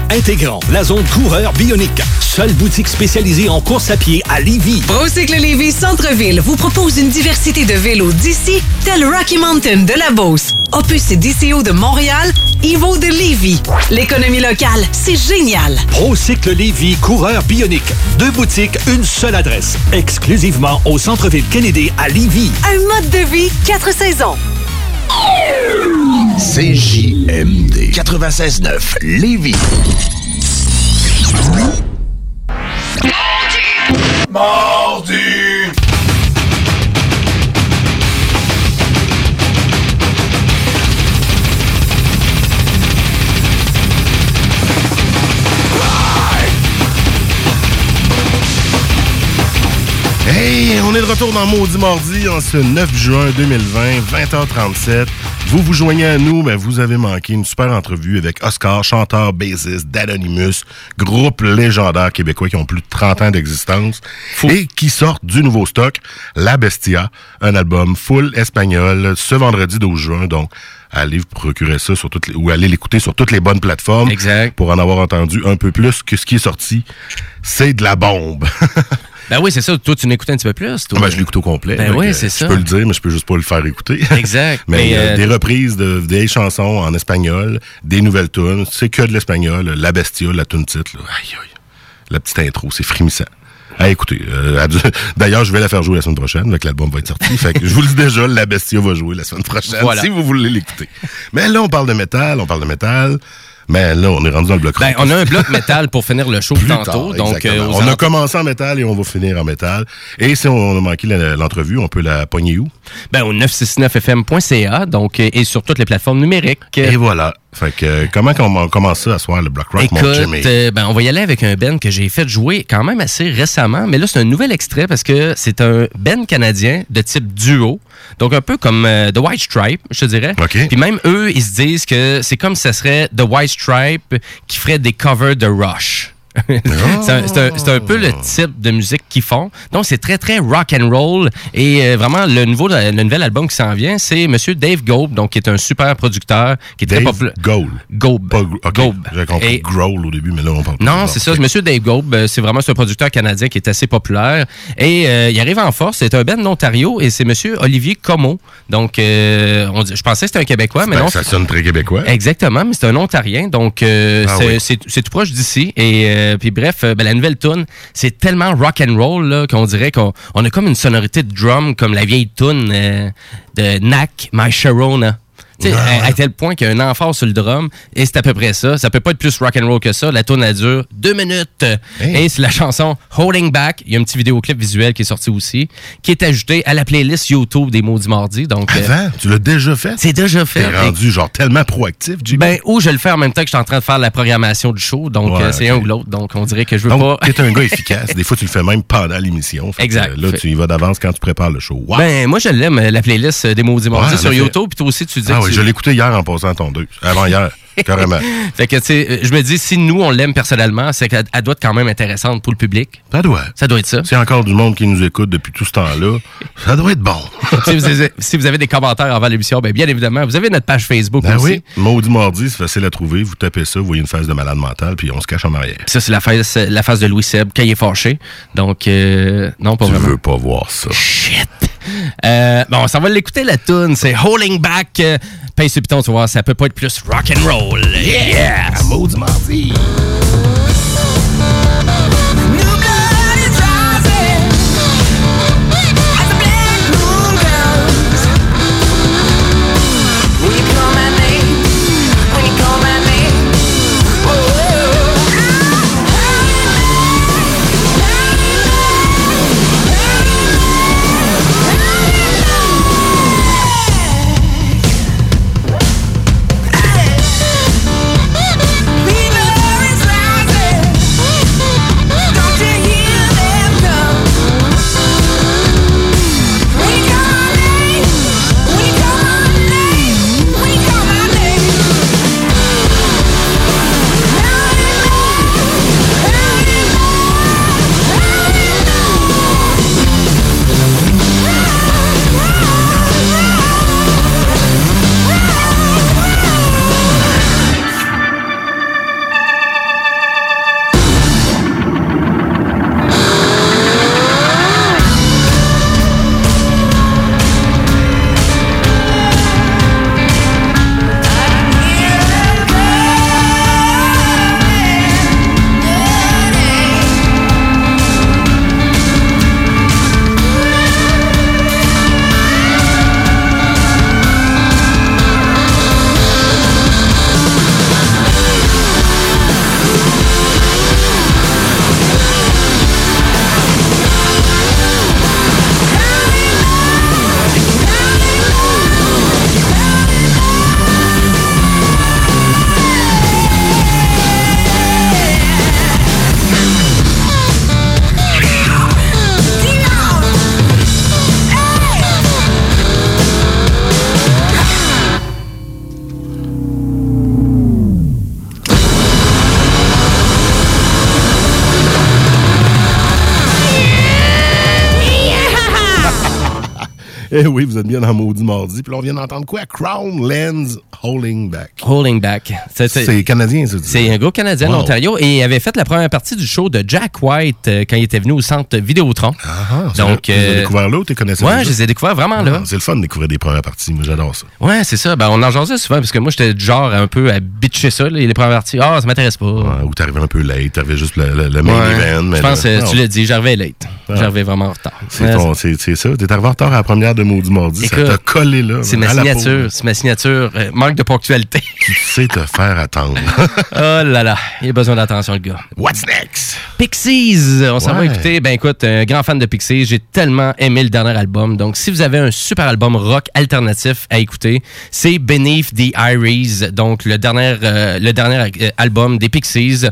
Intégrant la zone coureur bionique. Seule boutique spécialisée en course à pied à Lévy. Procycle Lévis Centre-Ville vous propose une diversité de vélos d'ici, tel Rocky Mountain de la Beauce, Opus et DCO de Montréal, Evo de Lévis. L'économie locale, c'est génial. ProCycle Lévy, coureur bionique. Deux boutiques, une seule adresse. Exclusivement au centre-ville Kennedy à Lévy. Un mode de vie, quatre saisons. CJMD 96.9 Lévis. Mardi! Hey, on est de retour dans Maudit Mardi en ce 9 juin 2020, 20h37. Vous vous joignez à nous, mais vous avez manqué une super entrevue avec Oscar, chanteur bassiste d'Anonymous, groupe légendaire québécois qui ont plus de 30 ans d'existence et qui sortent du nouveau stock, La Bestia, un album full espagnol ce vendredi 12 juin. Donc, allez vous procurer ça sur toutes les, ou allez l'écouter sur toutes les bonnes plateformes pour en avoir entendu un peu plus que ce qui est sorti. C'est de la bombe. Ben oui, c'est ça. Toi, tu l'écoutes un petit peu plus. Toi. Ah ben, je l'écoute au complet. Ben oui, c'est Je ça. peux le dire, mais je peux juste pas le faire écouter. Exact. mais Mais, euh, euh, des reprises de vieilles chansons en espagnol, des nouvelles tunes, c'est que de l'espagnol. La Bestia, la tune titre, là. Aïe, aïe. La petite intro, c'est frémissant. Ah, écoutez, euh, d'ailleurs, je vais la faire jouer la semaine prochaine, avec l'album va être sorti. fait que je vous le dis déjà, La Bestia va jouer la semaine prochaine, Voilà. si vous voulez l'écouter. Mais là, on parle de métal, on parle de métal. Mais là, on est rendu dans le bloc Ben, rock. on a un bloc métal pour finir le show Plus tantôt. tard, donc, euh, on a commencé en métal et on va finir en métal. Et si on a manqué l'entrevue, on peut la pogner où? Ben, au 969fm.ca, donc, euh, et sur toutes les plateformes numériques. Et voilà. Fait que, euh, comment qu'on on commence ça à soir, le Block Rock, mon Jimmy? euh, ben, on va y aller avec un band que j'ai fait jouer quand même assez récemment, mais là, c'est un nouvel extrait parce que c'est un band canadien de type duo. Donc, un peu comme euh, The White Stripe, je te dirais. Puis même eux, ils se disent que c'est comme si ça serait The White Stripe qui ferait des covers de Rush. C'est un, c'est un- un peu le type de musique qu'ils font. Donc, c'est très, très rock and roll. Et euh, vraiment, le, nouveau, le nouvel album qui s'en vient, c'est Monsieur Dave Gold, donc qui est un super producteur, qui est très Dave populaire. Gold. Gold. OK, J'ai compris Et- Growl au début, mais là, on parle Non, c'est ça. Monsieur Dave Gold, euh, c'est vraiment ce producteur canadien qui est assez populaire. Et euh, il arrive en force. C'est un band d'Ontario et c'est Monsieur Olivier Como. Donc, euh, on dit- je pensais que c'était un Québécois, mais Ben, non. ça sonne très québécois. Exactement, mais c'est un Ontarien. Donc, euh, Ah c'est oui. c'est- c'est tout proche d'ici. Et euh, puis bref, euh, ben, la nouvelle tune, c'est tellement rock and roll qu'on dirait qu'on on a comme une sonorité de drum comme la vieille tune euh, de Knack, My Sharona. Sais, à, à tel point qu'il y a un emphase sur le drum, et c'est à peu près ça. Ça peut pas être plus rock and roll que ça. La elle dure deux minutes. Et c'est la chanson Holding Back. Il y a un petit vidéoclip visuel qui est sorti aussi, qui est ajouté à la playlist YouTube des Maudits Mardis. Donc, euh, Avant, tu l'as déjà fait? C'est déjà fait. T'es rendu genre tellement proactif, Jimmy. Ben, ou je le fais en même temps que je suis en train de faire la programmation du show. Donc, Ouais, euh, c'est un ou l'autre. Donc, on dirait que je veux Donc, pas. t'es un gars efficace. Des fois, tu le fais même pendant l'émission. Que, Exact. Là, tu y vas d'avance quand tu prépares le show. Wow. Ben, moi, je l'aime, la playlist des Maudits Mardis Ouais, sur. YouTube. Puis toi aussi, tu dis ah que oui, tu- je l'ai écouté hier en passant ton deux. Avant hier, carrément. fait que, tu sais, euh, je me dis, si nous, on l'aime personnellement, c'est qu'elle elle doit être quand même intéressante pour le public. Ça doit. Ça doit être ça. S'il y a encore du monde qui nous écoute depuis tout ce temps-là, ça doit être bon. si, vous avez, si vous avez des commentaires avant l'émission, ben bien évidemment, vous avez notre page Facebook Ben aussi. oui, Maudit Mardi, c'est facile à trouver. Vous tapez ça, vous voyez une phase de malade mental, puis on se cache en arrière. Ça, c'est la phase, la phase de Louis Seb quand il est fâché. Donc, euh, non, pas Tu vraiment. veux pas voir ça. Shit. Euh, bon, ça va l'écouter la tune. C'est Holding Back. Euh, Paye ce piton, tu voir, ça peut pas être plus rock and roll. Yes! Maudit Mardi. Vous êtes bien dans Maudit Mardi. Puis là, on vient d'entendre quoi? Crown Lens Holding Back. Holding Back. C'est- canadien, ça. C'est un gars canadien Wow. d'Ontario et il avait fait la première partie du show de Jack White euh, quand il était venu au centre Vidéotron. Ah, Donc, tu les euh, découvert là ou tu connaissais Ouais, je les ai découverts vraiment là. Ah, C'est le fun de découvrir des premières parties. Moi, j'adore ça. Ouais, c'est ça. Ben, on en jasait souvent parce que moi, j'étais genre un peu à bitcher ça, là, les premières parties. Ah, ça m'intéresse pas. Ouais, ou t'arrivais un peu late, t'avais juste le, le, le main Ouais. event. mais Je pense là, que non. tu l'as dit, j'arrivais late. Ah. J'arrivais vraiment en retard. C'est ça. T'es arrivé en retard à la première de Maudit Mardi. Ça Écoute, t'a collé là. C'est ma signature. C'est ma signature. Euh, manque de ponctualité. Tu sais te faire attendre. oh là là. Il a besoin d'attention, le gars. What's next? Pixies, on s'en va écouter. Ben écoute, un grand fan de Pixies, j'ai tellement aimé le dernier album. Donc si vous avez un super album rock alternatif à écouter, c'est Beneath the Iris, donc le dernier euh, le dernier euh, album des Pixies.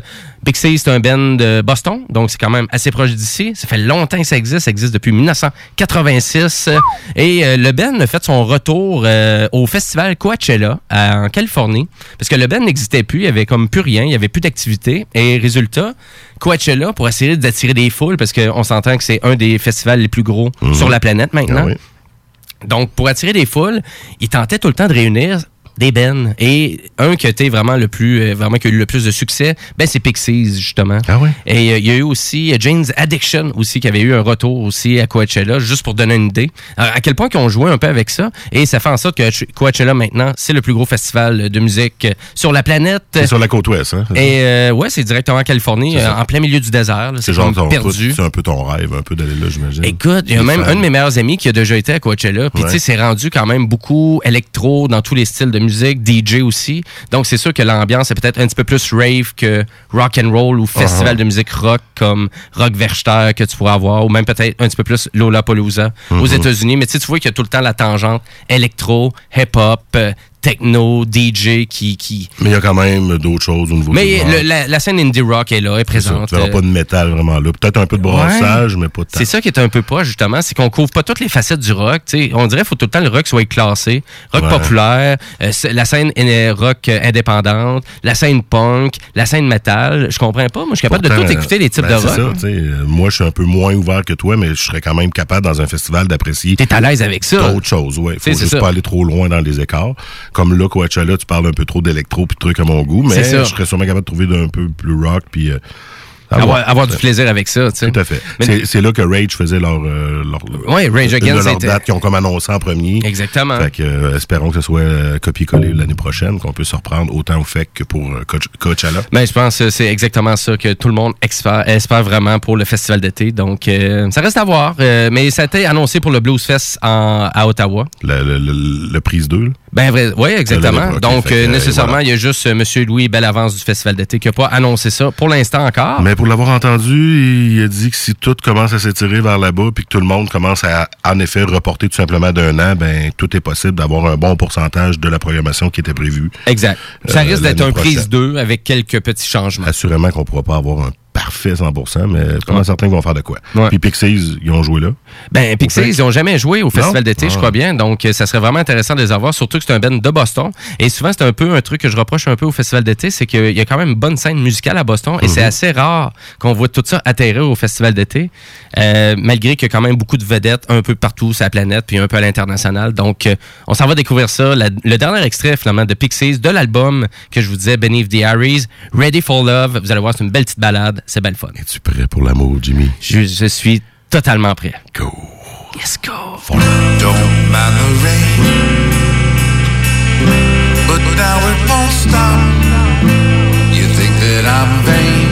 Pixies, c'est un band de Boston, donc c'est quand même assez proche d'ici. Ça fait longtemps que ça existe, ça existe depuis 1986. Et euh, le band a fait son retour euh, au festival Coachella à- en Californie, parce que le band n'existait plus, il y avait comme plus rien, il y avait plus d'activité. Et résultat, Coachella, pour essayer d'attirer des foules, parce qu'on s'entend que c'est un des festivals les plus gros sur la planète maintenant. Ah oui. Donc, pour attirer des foules, ils tentaient tout le temps de réunir des bands. Et un qui a été vraiment le plus, euh, vraiment qui a eu le plus de succès, ben c'est Pixies justement. Ah ouais? Et euh, il y a eu aussi euh, Jane's Addiction aussi qui avait eu un retour aussi à Coachella, juste pour donner une idée. Alors, à quel point qu'ils ont joué un peu avec ça. Et ça fait en sorte que Ch- Coachella maintenant, c'est le plus gros festival de musique sur la planète. C'est sur la côte ouest, hein? Et euh, ouais, c'est directement en Californie, en plein milieu du désert. C'est genre ton- perdu. C'est un peu ton rêve, un peu d'aller là, j'imagine. Écoute, il y a même fans. un de mes meilleurs amis qui a déjà été à Coachella. Puis, tu sais, c'est rendu quand même beaucoup électro dans tous les styles de musique, DJ aussi. Donc, c'est sûr que l'ambiance est peut-être un petit peu plus rave que rock and roll ou festival Uh-huh. de musique rock comme Rock Verster que tu pourras avoir, ou même peut-être un petit peu plus Lollapalooza aux Mhm. États-Unis. Mais tu vois qu'il y a tout le temps la tangente électro, hip-hop, euh, techno, DJ qui... qui... Mais il y a quand même d'autres choses au niveau Mais le- la, la scène indie rock est là, est C'est ça, présente. Tu verras Euh, pas de métal vraiment là. Peut-être un peu de brassage, mais pas de c'est ça qui est un peu pas, justement, c'est qu'on couvre pas toutes les facettes du rock. tu sais. on dirait qu'il faut tout le temps le rock soit classé. Rock Ouais. populaire, euh, c'est- la scène euh, rock euh, indépendante, la scène punk, la scène metal. Je comprends pas. Moi, je suis capable de tout écouter les types ben, de c'est rock. ça, tu sais, euh, moi, je suis un peu moins ouvert que toi, mais je serais quand même capable dans un festival d'apprécier. T'es à l'aise avec ça. D'autres choses, ouais. Faut c'est juste ça. pas aller trop loin dans les écarts. Comme là, Coachella, tu parles un peu trop d'électro puis de trucs à mon goût, mais je serais sûrement capable de trouver d'un peu plus rock puis. euh, Avoir, avoir du plaisir avec ça. tu sais. Tout à fait. C'est- là que Rage faisait leur. euh, leur Ouais, Rage Against, c'était- dates qu'ils ont comme annoncé en premier. Exactement. Fait que, euh, espérons que ce soit euh, copié-collé l'année prochaine, qu'on peut se reprendre autant au fait que pour Coach- Coachella. Ben, je pense que c'est exactement ça que tout le monde espère, espère vraiment pour le festival d'été. Donc, ça reste à voir. Mais ça a été annoncé pour le Blues Fest en- à Ottawa. Le, le, le- le prise 2. là. Ben vrai, oui, exactement. Donc, fait euh, euh, nécessairement, voilà. il y a juste euh, M. Louis Bellavance du Festival d'été qui n'a pas annoncé ça pour l'instant encore. Mais pour l'avoir entendu, il a dit que si tout commence à s'étirer vers là-bas, puis que tout le monde commence à, en effet, reporter tout simplement d'un an, ben tout est possible d'avoir un bon pourcentage de la programmation qui était prévue. Exact. Ça Euh, risque d'être un prise prochaine. 2 avec quelques petits changements. Assurément qu'on pourra pas avoir un parfait 100%, mais pas mal certain qu'ils vont faire de quoi. Puis Pixies, ils ont joué là. Ben, Pixies, ils n'ont jamais joué au Festival d'été, je Ah. crois bien. Donc, ça serait vraiment intéressant de les avoir, surtout que c'est un band de Boston. Et souvent, c'est un peu un truc que je reproche un peu au Festival d'été, c'est qu'il y a quand même une bonne scène musicale à Boston. Et c'est Mhm. assez rare qu'on voit tout ça atterrir au Festival d'été, euh, malgré qu'il y a quand même beaucoup de vedettes un peu partout sur la planète, puis un peu à l'international. Donc, euh, on s'en va découvrir ça. La- le dernier extrait, finalement, de Pixies, de l'album que je vous disais, Beneath the Aries, Ready for Love. Vous allez voir, c'est une belle petite balade. C'est belle fun. Es-tu prêt pour l'amour, Jimmy? Je, je suis totalement prêt. Go. Let's go. Don't mind the rain, but now it won't stop. You think that I'm vain,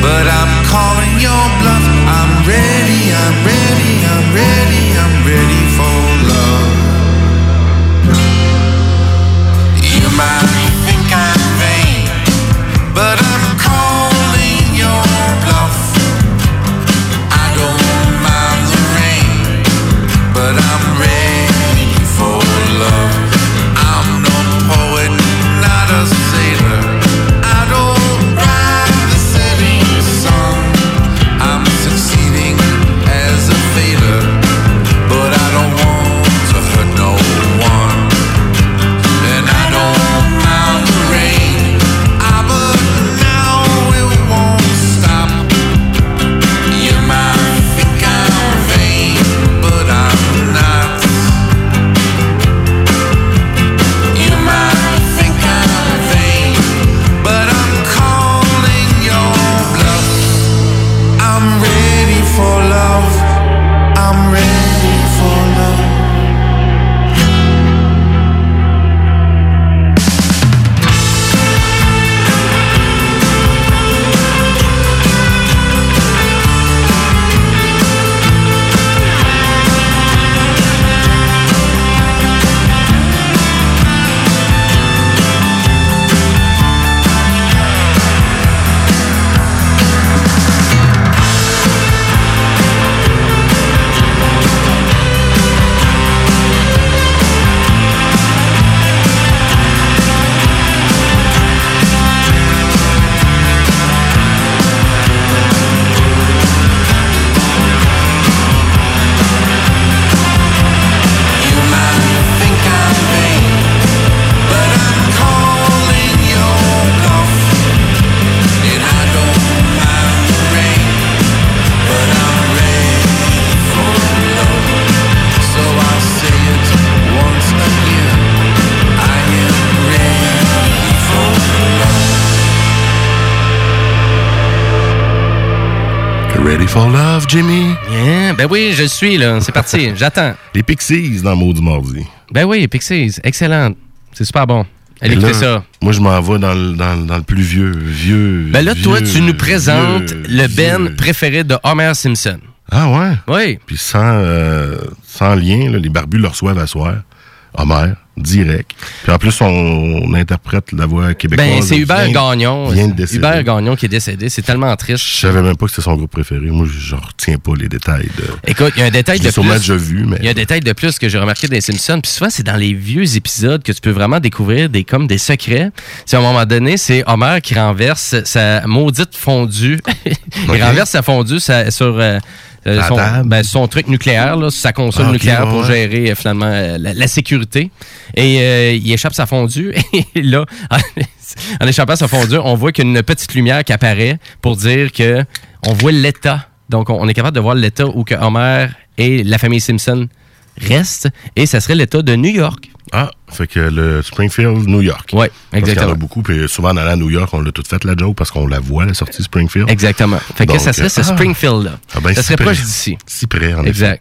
but I'm calling your bluff. I'm ready, I'm ready, I'm ready, I'm ready for For love, Jimmy? Yeah, ben oui, je suis là. C'est parti. J'attends. Les Pixies dans Maudit Mardi. Ben oui, Pixies. Excellent. C'est super bon. Allez écouter ça. Moi, je m'en vais dans le, dans, le- dans le plus vieux, vieux. Ben là, toi, tu nous présentes vieux, le Ben vieux. préféré de Homer Simpson. Ah ouais? Oui. Puis sans, euh, sans lien, là, les barbus le reçoivent à soir. Homer, direct. Puis en plus, on, interprète la voix québécoise. Ben, c'est Hubert vient- Gagnon. vient de. Hubert Gagnon qui est décédé. C'est tellement triste. Je savais même pas que c'était son groupe préféré. Moi, je ne retiens pas les détails. De... Écoute, il y a un détail Je de plus. déjà vu, mais. Il y a un détail de plus que j'ai remarqué dans les Simpsons. Puis souvent, c'est dans les vieux épisodes que tu peux vraiment découvrir des comme des secrets. C'est à un moment donné, c'est Homer qui renverse sa maudite fondue. Il renverse sa fondue sur euh, euh, À son, ben, son truc nucléaire, là, sa console Ah, nucléaire pour ouais. gérer euh, finalement euh, la, la sécurité. Et il échappe sa fondue. Et là, en échappant sa fondue, on voit qu'il y a une petite lumière qui apparaît pour dire que on voit l'état. Donc, on on est capable de voir l'état où que Homer et la famille Simpson restent. Et ça serait l'état de New York. Ah, fait que le Springfield, New York. Oui, Parce qu'il y en exactement. a beaucoup, puis souvent en allant à New York, on l'a tout fait la joke parce qu'on la voit, la sortie Springfield. Exactement. Fait que Donc, ça serait ce ah. Springfield-là. Ah ben, ça si serait proche d'ici. Si près, en Exact. effet.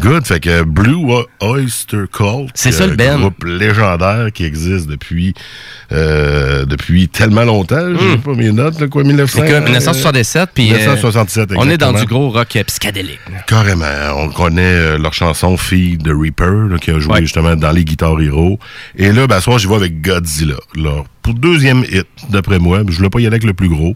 Good. Fait que Blue Oyster Cult. C'est ça, le euh, band. groupe légendaire qui existe depuis, euh, depuis tellement longtemps. Je sais pas mes notes, là, quoi, 1900. Écoute, 1967, puis euh, 1967, on est dans exactement. du gros rock euh, psychédélique. Carrément. On connaît euh, leur chanson Feed the Reaper, là, qui a joué justement dans les Guitar Et là, ben, soir, j'y vais avec Godzilla. Pour deuxième hit, d'après moi. Je voulais pas y aller avec le plus gros,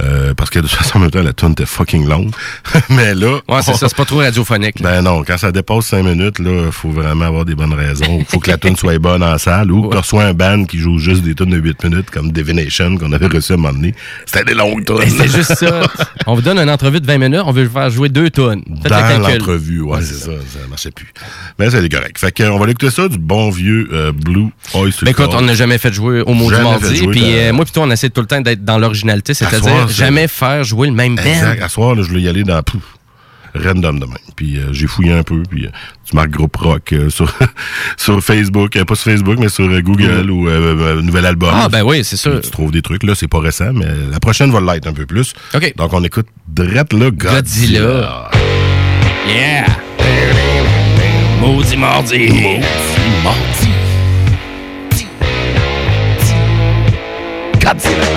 euh, parce que de toute façon, en même temps, la tune était fucking longue. Mais là... Ouais, c'est ça, c'est pas trop radiophonique. Ben non, quand ça dépasse 5 minutes, là, faut vraiment avoir des bonnes raisons. faut que la tune soit bonne en salle, ou que tu reçois un band qui joue juste des tunes de 8 minutes, comme Divination, qu'on avait reçu à un moment donné. C'était des longues tunes. Ben, c'est juste ça. On vous donne une entrevue de 20 minutes, on veut vous faire jouer deux le Dans l'entrevue, ouais, c'est ça, ça marchait plus. Mais c'est correct. Fait qu'on va écouter ça du bon vieux euh, Blue Oyster Ben écoute, on n'a jamais fait jouer au mot Jamais mardi. Puis euh, moi, plutôt, on essaie tout le temps d'être dans l'originalité, c'est-à-dire jamais faire jouer le même band. Exact. À soir, là, je voulais y aller dans pouf, random demain. Puis euh, j'ai fouillé un peu, puis euh, tu marques groupe rock sur, sur Facebook, pas sur Facebook, mais sur Google ou euh, euh, nouvel album. Ah, ben oui, c'est sûr. Puis Tu trouves des trucs, là, c'est pas récent, mais la prochaine va l'être un peu plus. OK. Donc on écoute Drette là, Godzilla. Godzilla. Yeah! Maudit mardi! Maudit mardi. Godzilla!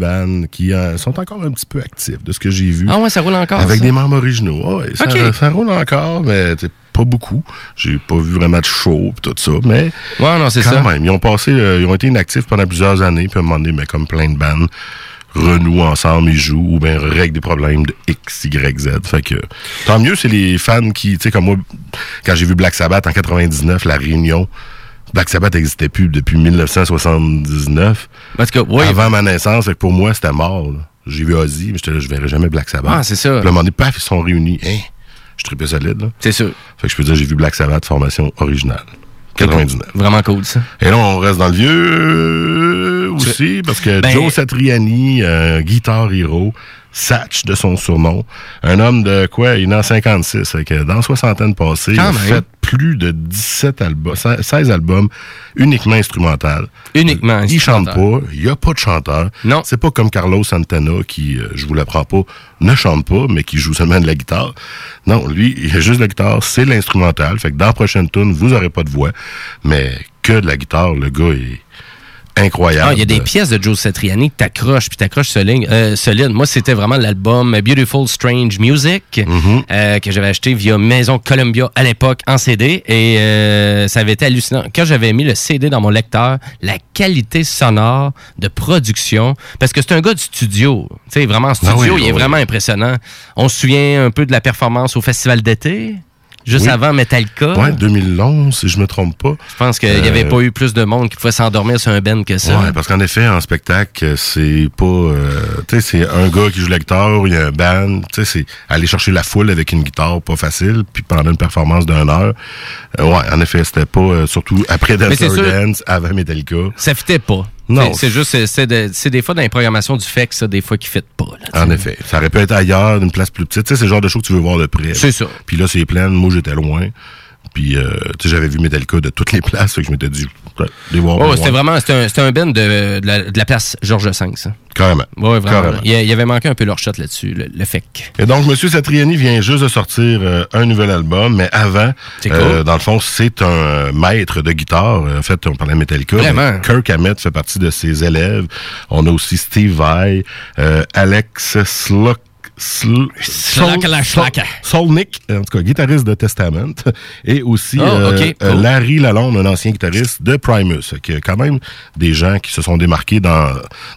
Cult, un vieux band qui euh, sont encore un petit peu actifs de ce que j'ai vu. Ah ouais, ça roule encore. Avec ça? des membres originaux. Ouais, ça, roule encore, mais pas beaucoup. J'ai pas vu vraiment de show tout ça, mais Ouais, non, c'est ça. même, ils ont passé, euh, ils ont été inactifs pendant plusieurs années, puis à un moment donné, mais comme plein de bandes, renouent ensemble, ils jouent, ou bien règlent des problèmes de X, Y, Z. Fait que tant mieux, c'est les fans qui, tu sais, comme moi, quand j'ai vu Black Sabbath en 99, la réunion, Black Sabbath n'existait plus depuis 1979. Parce que, ouais. Avant ma naissance, fait que pour moi, c'était mort. là. J'ai vu Ozzy, mais j'étais là, je verrai jamais Black Sabbath. Ah, c'est ça. Puis à un moment donné, paf, ils sont réunis. Hein? Je tripais solide, là. C'est sûr. Fait que je peux dire, j'ai vu Black Sabbath, formation originale. 99. Vraiment cool, ça. Et là, on reste dans le vieux euh, aussi, parce que Ben- Joe Satriani, un guitar hero, Satch de son surnom, un homme de quoi? Il est en 56, fait que dans soixantaine passée, il a fait plus de 17 albums, 16 albums uniquement instrumental. Uniquement Il chante instrumental. pas, il n'y a pas de chanteur. Non. C'est pas comme Carlos Santana qui, euh, je vous l'apprends pas, ne chante pas, mais qui joue seulement de la guitare. Non, lui, il a juste la guitare, c'est l'instrumental. Fait que dans la prochaine tune, vous aurez pas de voix, mais que de la guitare, le gars est incroyable. Ah, il y a des pièces de Joe Satriani que t'accroches, puis t'accroches solide. Euh, solide. Moi, c'était vraiment l'album Beautiful Strange Music Mm-hmm. euh, que j'avais acheté via Maison Columbia à l'époque en CD. Et euh, ça avait été hallucinant. Quand j'avais mis le CD dans mon lecteur, la qualité sonore de production, parce que c'est un gars du studio. Tu sais, vraiment en studio, Ah oui, il est oui. vraiment impressionnant. On se souvient un peu de la performance au Festival d'été, juste Oui. avant Metallica. Ouais, 2011, si je me trompe pas. Je pense qu'il n'y avait Euh, pas eu plus de monde qui pouvait s'endormir sur un ben que ça. Ouais, parce qu'en effet, en spectacle, c'est pas. euh, tu sais, c'est un gars qui joue la guitare, il y a un band. Tu sais, c'est aller chercher la foule avec une guitare, pas facile. Puis pendant une performance d'une heure. euh, ouais, en effet, c'était pas. euh, surtout après sûr- Dance, avant Metallica. Ça fitait pas. Non. C'est- juste, c'est- c'est de- c'est des fois dans les programmations du FEC, ça, des fois qui fit pas. là. En effet. Ça aurait pu être ailleurs, d'une place plus petite. Tu sais, c'est le genre de show que tu veux voir de près. C'est ça. Puis là, c'est plein. Moi, j'étais loin. Puis, euh, tu sais, j'avais vu Metallica de toutes les places. Fait que je m'étais dit, les voir. Ouais, c'était vraiment, c'était un, c'était un band de, de la, de la place Georges V, ça. Carrément. Ouais, vraiment. Carrément. Il, il avait manqué un peu leur shot là-dessus, le, le FEC. Et donc, M. Satriani vient juste de sortir euh, un nouvel album, mais avant, euh, dans le fond, c'est un maître de guitare. En fait, on parlait de Metallica. Vraiment? Kirk Hammett fait partie de ses élèves. On a aussi Steve Vai, Alex Sluck. Solnick, en tout cas, guitariste de Testament, et aussi Oh, euh, euh, cool. Larry Lalonde, un ancien guitariste de Primus, qui a quand même des gens qui se sont démarqués dans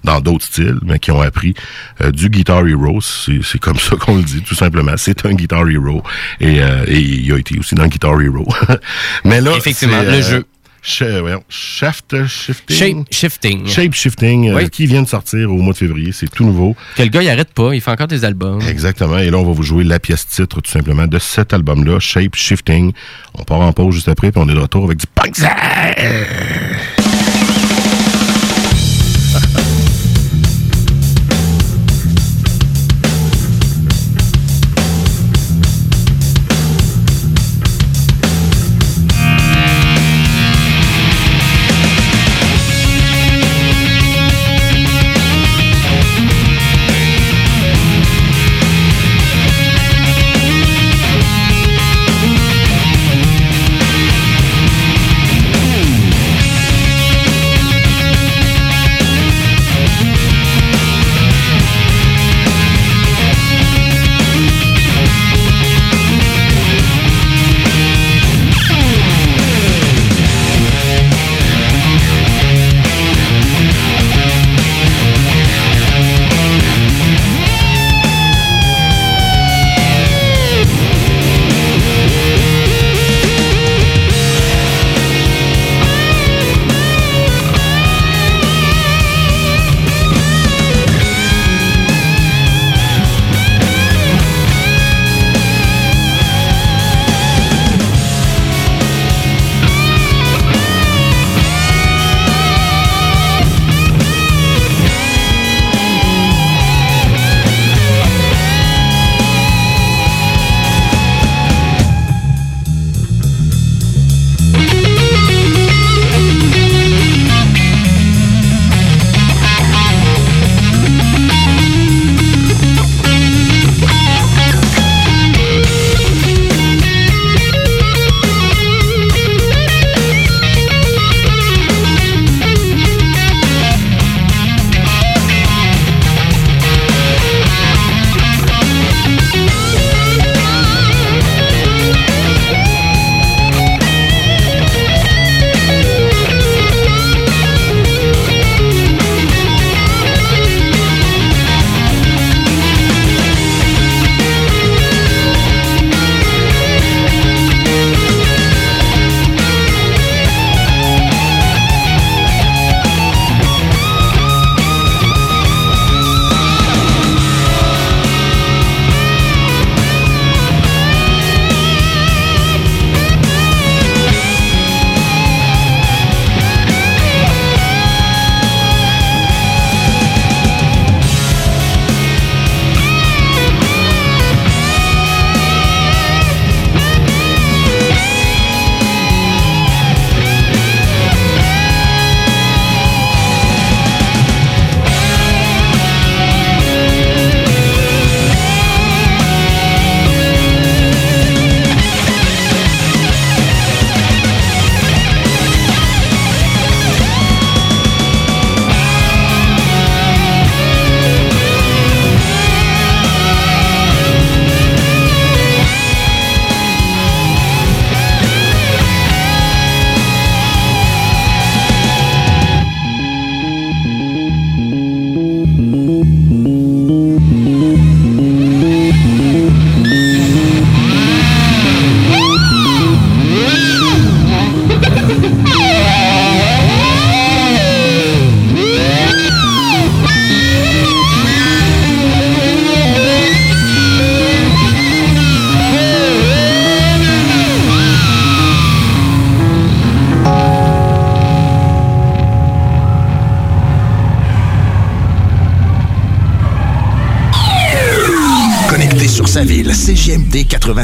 dans d'autres styles, mais qui ont appris euh, du Guitar Hero. C'est comme ça qu'on le dit, tout simplement. C'est un Guitar Hero, et, euh, et il a été aussi dans Guitar Hero. mais là, Effectivement, le jeu. Shaft Shifting. Shape Shifting. Shape Shifting, euh, Oui. qui vient de sortir au mois de février. C'est tout nouveau. Que le gars, il arrête pas, il fait encore des albums. Exactement. Et là, on va vous jouer la pièce titre, tout simplement, de cet album-là, Shape Shifting. On part en pause juste après, puis on est de retour avec du punk.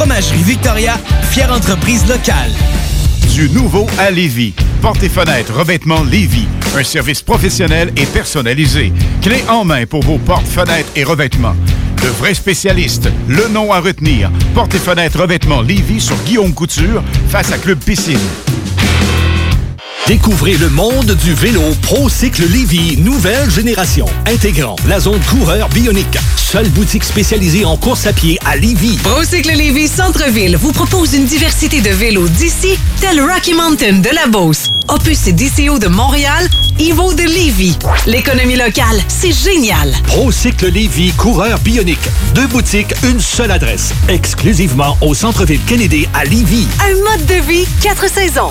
Fromagerie Victoria, fière entreprise locale. Du nouveau à Lévis. Portes et fenêtres, revêtements Lévis. Un service professionnel et personnalisé. Clé en main pour vos portes, fenêtres et revêtements. De vrais spécialistes. Le nom à retenir. Portes et fenêtres, revêtements Lévis sur Guillaume Couture, face à Club Piscine. Découvrez le monde du vélo ProCycle Lévy, nouvelle génération, intégrant la zone coureur bionique. Seule boutique spécialisée en course à pied à Lévy. Procycle Lévis Centre-Ville vous propose une diversité de vélos d'ici, tel Rocky Mountain de la Beauce, Opus et DCO de Montréal, Evo de Lévis. L'économie locale, c'est génial. ProCycle Lévy, coureur bionique. Deux boutiques, une seule adresse. Exclusivement au centre-ville Kennedy à Lévy. Un mode de vie, quatre saisons.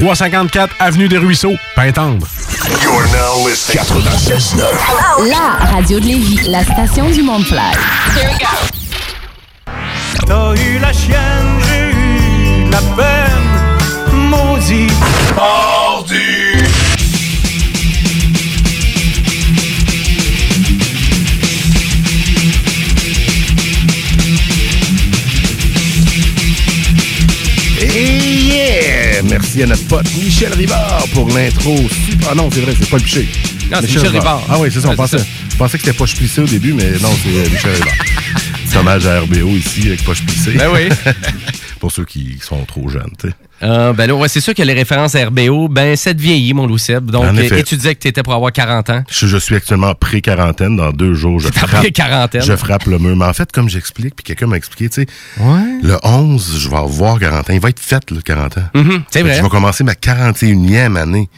354 Avenue des Ruisseaux, Pintendre. You're now listening 96.9. La radio de Lévis, la station du monde fly. T'as eu la chienne, j'ai eu la peine, maudit. Mordu. Merci à notre pote Michel Rivard pour l'intro. Ah non, c'est vrai, c'est pas le piché. Non, c'est Michel Rivard. Ah oui, c'est ça. On pensait, c'est ça. je pensais que c'était Poche Plissé au début, mais non, c'est euh, Michel Rivard. Petit hommage à RBO ici avec Poche Plissé. Ben oui. pour ceux qui sont trop jeunes, tu sais. Ah, ben là, ouais, c'est sûr que les références à RBO, ben, ça te vieillit, mon Loup Seb. Donc, euh, et tu disais que tu étais pour avoir 40 ans. Je, je suis actuellement pré-quarantaine. Dans deux jours, je frappe, pré-quarantaine. je frappe le mur. Mais en fait, comme j'explique, puis quelqu'un m'a expliqué, tu sais, le 11, je vais avoir 40 ans. Il va être fait, le 40 ans. Mhm, c'est que vrai. Je vais commencer ma 41e année.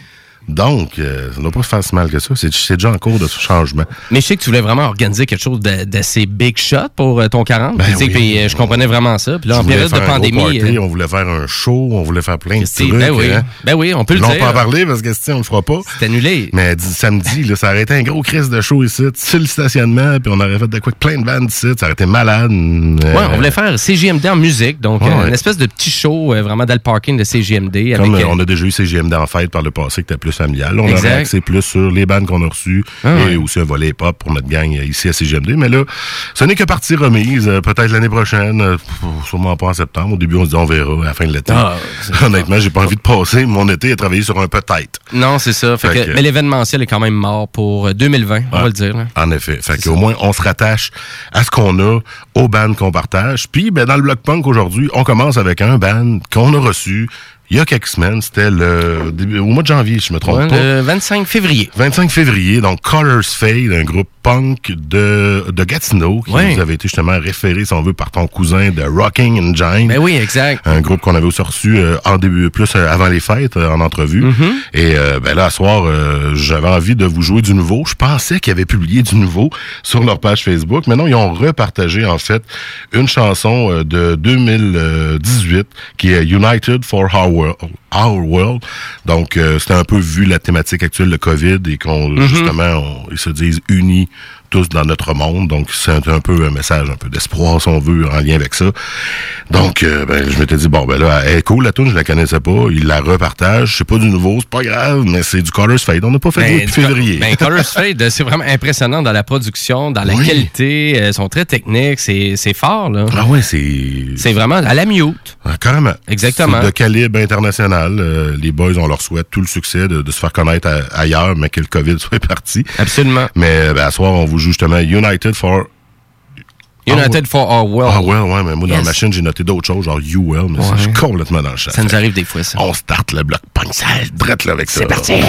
Donc, euh, ça ne doit pas se faire si mal que ça. C'est déjà en cours de changement. Mais je sais que tu voulais vraiment organiser quelque chose d'assez big shot pour euh, ton 40. Ben oui. puis, euh, je comprenais vraiment ça. Puis là, en période de pandémie. party, on voulait faire un show, on voulait faire plein de trucs. ben oui. hein. Ben oui, on peut le dire. on peut en parler parce que si on le fera pas. C'est annulé. Mais di- samedi, là, ça aurait été un gros crise de show ici, sur le stationnement, puis on aurait fait de quoi plein de bandes ici, ça aurait été malade. Ouais, on voulait faire CGMD en musique, donc Ouais, ouais. une espèce de petit show vraiment dans le parking de CGMD. Comme avec, on a déjà eu CGMD en fête par le passé, était plus on Exact. axé plus sur les bandes qu'on a reçues Ah et aussi un volet pop pour notre gang euh, ici à CGMD. Mais là, ce n'est que partie remise. euh, Peut-être l'année prochaine, euh, sûrement pas en septembre. Au début, on se dit on verra à la fin de l'été. Ah, Honnêtement, j'ai pas envie de passer mon été à travailler sur un peut-être. Non, c'est ça. Fait Fait que- que- Mais l'événementiel est quand même mort pour euh, 2020, on Ouais. va le dire. là. En effet. Fait qu'au moins, on se rattache à ce qu'on a, aux bands qu'on partage. Puis, ben, dans le Bloc Punk aujourd'hui, on commence avec un band qu'on a reçu il y a quelques semaines. C'était le au mois de janvier, si je me trompe Ouais, pas. le 25 février. 25 février, donc Colors Fade, un groupe punk de, de Gatineau, qui Ouais. nous avait été justement référé, si on veut, par ton cousin de Rocking Engine. Ben oui, exact. Un groupe qu'on avait aussi reçu euh, en début, plus euh, avant les fêtes, euh, en entrevue. Mm-hmm. Et ben là, à soir, j'avais envie de vous jouer du nouveau. Je pensais qu'ils avaient publié du nouveau sur leur page Facebook. Maintenant, ils ont repartagé, en fait, une chanson de 2018 qui est United for Our World. Our World. Donc, euh, c'était un peu vu la thématique actuelle de COVID et qu'on, Mhm. justement, on- ils se disent unis tous dans notre monde. Donc, c'est un, peu un message, un peu d'espoir, si on veut, en lien avec ça. Donc, euh, ben, je m'étais dit, bon, ben là, elle est cool, la tune, je la connaissais pas. Ils la repartagent. C'est pas du nouveau, c'est pas grave, mais c'est du Colors Fade. On n'a pas fait de Ben, depuis février. Ben, Colors Fade, c'est vraiment impressionnant dans la production, dans la Oui. qualité. euh, Ils sont très techniques. C'est fort, là. Ah ouais, c'est... C'est vraiment à la mute. Ah, carrément. Exactement. De calibre international. Euh, les boys, on leur souhaite tout le succès de, de se faire connaître à- ailleurs, mais que le COVID soit parti. Absolument. Mais ben, à soir, on vous justement United for... United for Our World. Ah well, ouais, mais moi, dans la machine, j'ai noté d'autres choses, genre UL, mais ça, Ouais. je suis complètement dans le chat. Ça nous arrive des fois, ça. On start le bloc punk sale, drette là avec ça. C'est parti. Colors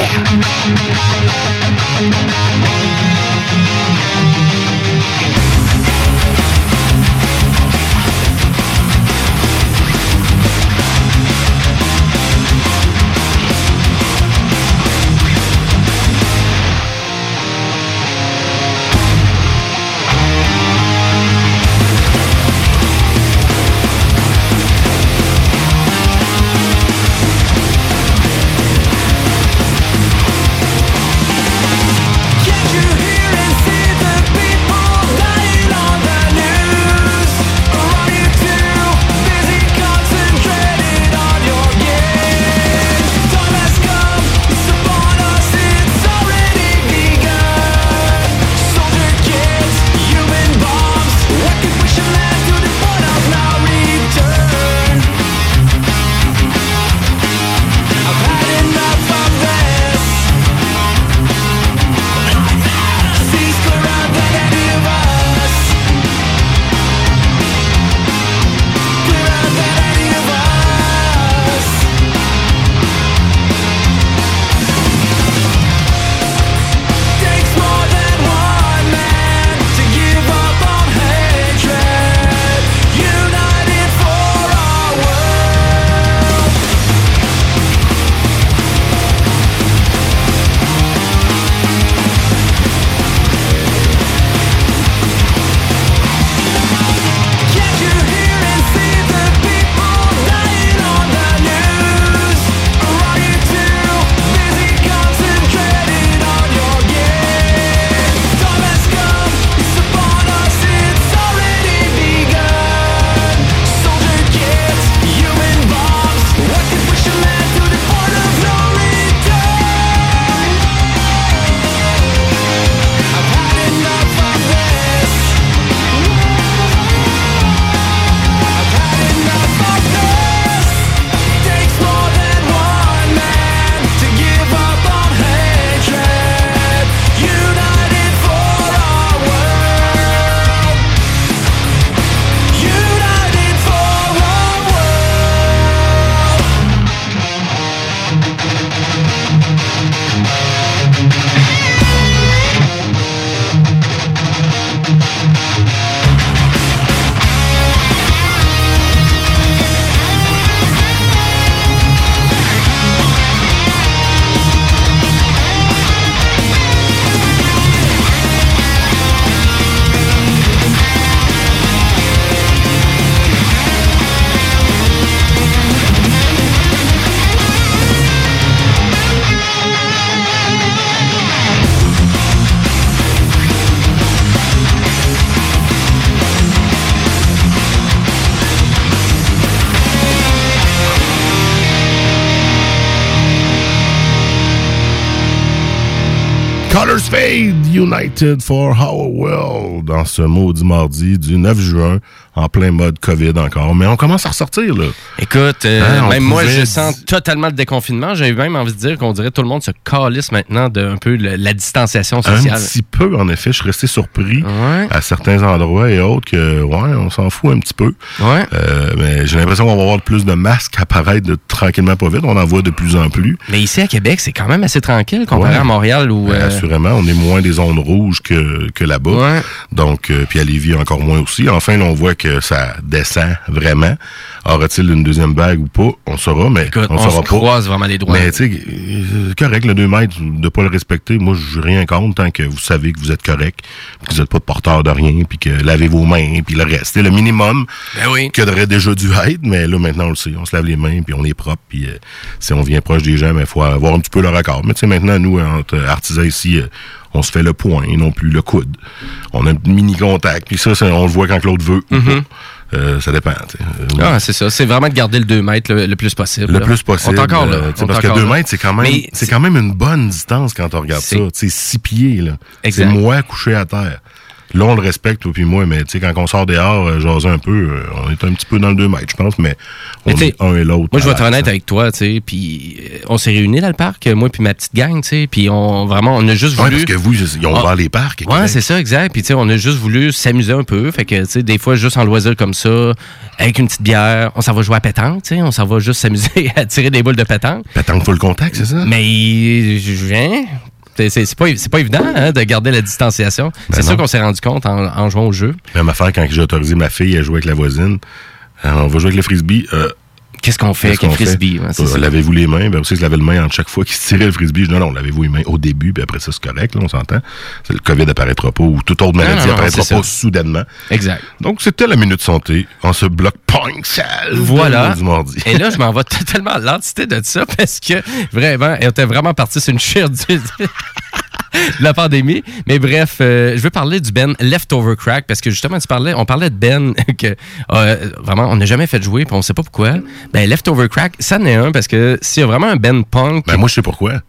United for Our World, dans ce maudit mardi du 9 juin, en plein mode COVID encore. Mais on commence à ressortir, là. Écoute, euh, Hein, même moi, je sens totalement le déconfinement. J'ai même envie de dire qu'on dirait que tout le monde se calisse maintenant de un peu le- la distanciation Un sociale. petit peu, en effet. Je suis resté surpris à certains endroits et autres que, ouais, on s'en fout un petit peu. Ouais. Euh, mais j'ai l'impression qu'on va avoir plus de masques apparaître de, tranquillement pas vite. On en voit de plus en plus. Mais ici à Québec, c'est quand même assez tranquille comparé Ouais. à Montréal où. Ben, euh, assurément, on est moins des zones rouges que, que là-bas. Donc, puis à Lévis encore moins aussi. Enfin, là, on voit que ça descend vraiment. Aura-t-il une deuxième vague ou pas? On saura, mais on, on saura se pas. croise vraiment les doigts. Mais tu sais, correct, le 2 mètres, de pas le respecter, moi, je rien contre tant que vous savez que vous êtes correct, que vous n'êtes pas porteur de rien, puis que lavez vos mains, puis le reste. C'est le minimum Ben qui aurait déjà dû être, mais là, maintenant, on le sait. On se lave les mains, puis on est propre, puis euh, si on vient proche des gens, il faut avoir un petit peu le record. Mais tu sais, maintenant, nous, entre artisans ici, euh, on se fait le point, non plus le coude. On a un mini contact, puis ça, ça, on le voit quand Claude veut ou Mhm. Euh, ça dépend. Euh, Ah, c'est ça. C'est vraiment de garder le 2 mètres le, le plus possible. le là. plus possible. On encore là. euh, On est parce que encore 2 là. mètres, c'est quand même c'est quand même une bonne distance quand on regarde ça. C'est- C'est six pieds, là. C'est moi couché à terre. Là, on le respecte, toi puis moi, mais tu sais, quand on sort dehors, euh, jaser un peu, euh, on est un petit peu dans le 2 mètres, je pense, mais on Mais est un et l'autre. Moi, je vais être honnête avec toi, tu sais, puis euh, on s'est réunis dans le parc, moi puis ma petite gang, tu sais, puis on vraiment, on a juste Ouais, voulu... parce que vous, ils ont Ah. les parcs. Ouais, c'est ça, exact. Puis, tu sais, on a juste voulu s'amuser un peu. Fait que, tu sais, des fois, juste en loisir comme ça, avec une petite bière, on s'en va jouer à pétanque, tu sais, on s'en va juste s'amuser à tirer des boules de pétanque. Pétanque full contact, c'est ça? Mais, je viens. C'est c'est pas, c'est pas évident hein, de garder la distanciation. c'est Ben ça non. qu'on s'est rendu compte en, en jouant au jeu. Même affaire quand j'ai autorisé ma fille à jouer avec la voisine. Euh, on va jouer avec le frisbee. Euh, Qu'est-ce qu'on fait avec un qu'on frisbee? Ouais, Euh, lavez-vous les mains? Ben aussi, je lavais le main entre chaque fois qu'il se tirait le frisbee. Je dis non, non, lavez-vous les mains au début, puis après ça, c'est correct, là, on s'entend. Le COVID apparaîtra pas ou toute autre maladie non, non, apparaîtra c'est pas ça. soudainement. Exact. Donc, c'était la Minute Santé en ce bloc punk sale Voilà. du mardi. Et là, je m'en vais totalement à l'entité de ça parce que vraiment, elle était vraiment partie sur une chire du- de la pandémie. Mais bref, euh, je veux parler du Ben Leftover Crack parce que justement, tu parlais, on parlait de Ben que euh, vraiment, on n'a jamais fait jouer puis on sait pas pourquoi. Ben, Leftover Crack, ça en est un parce que s'il y a vraiment un Ben punk. Ben, moi, je sais pourquoi.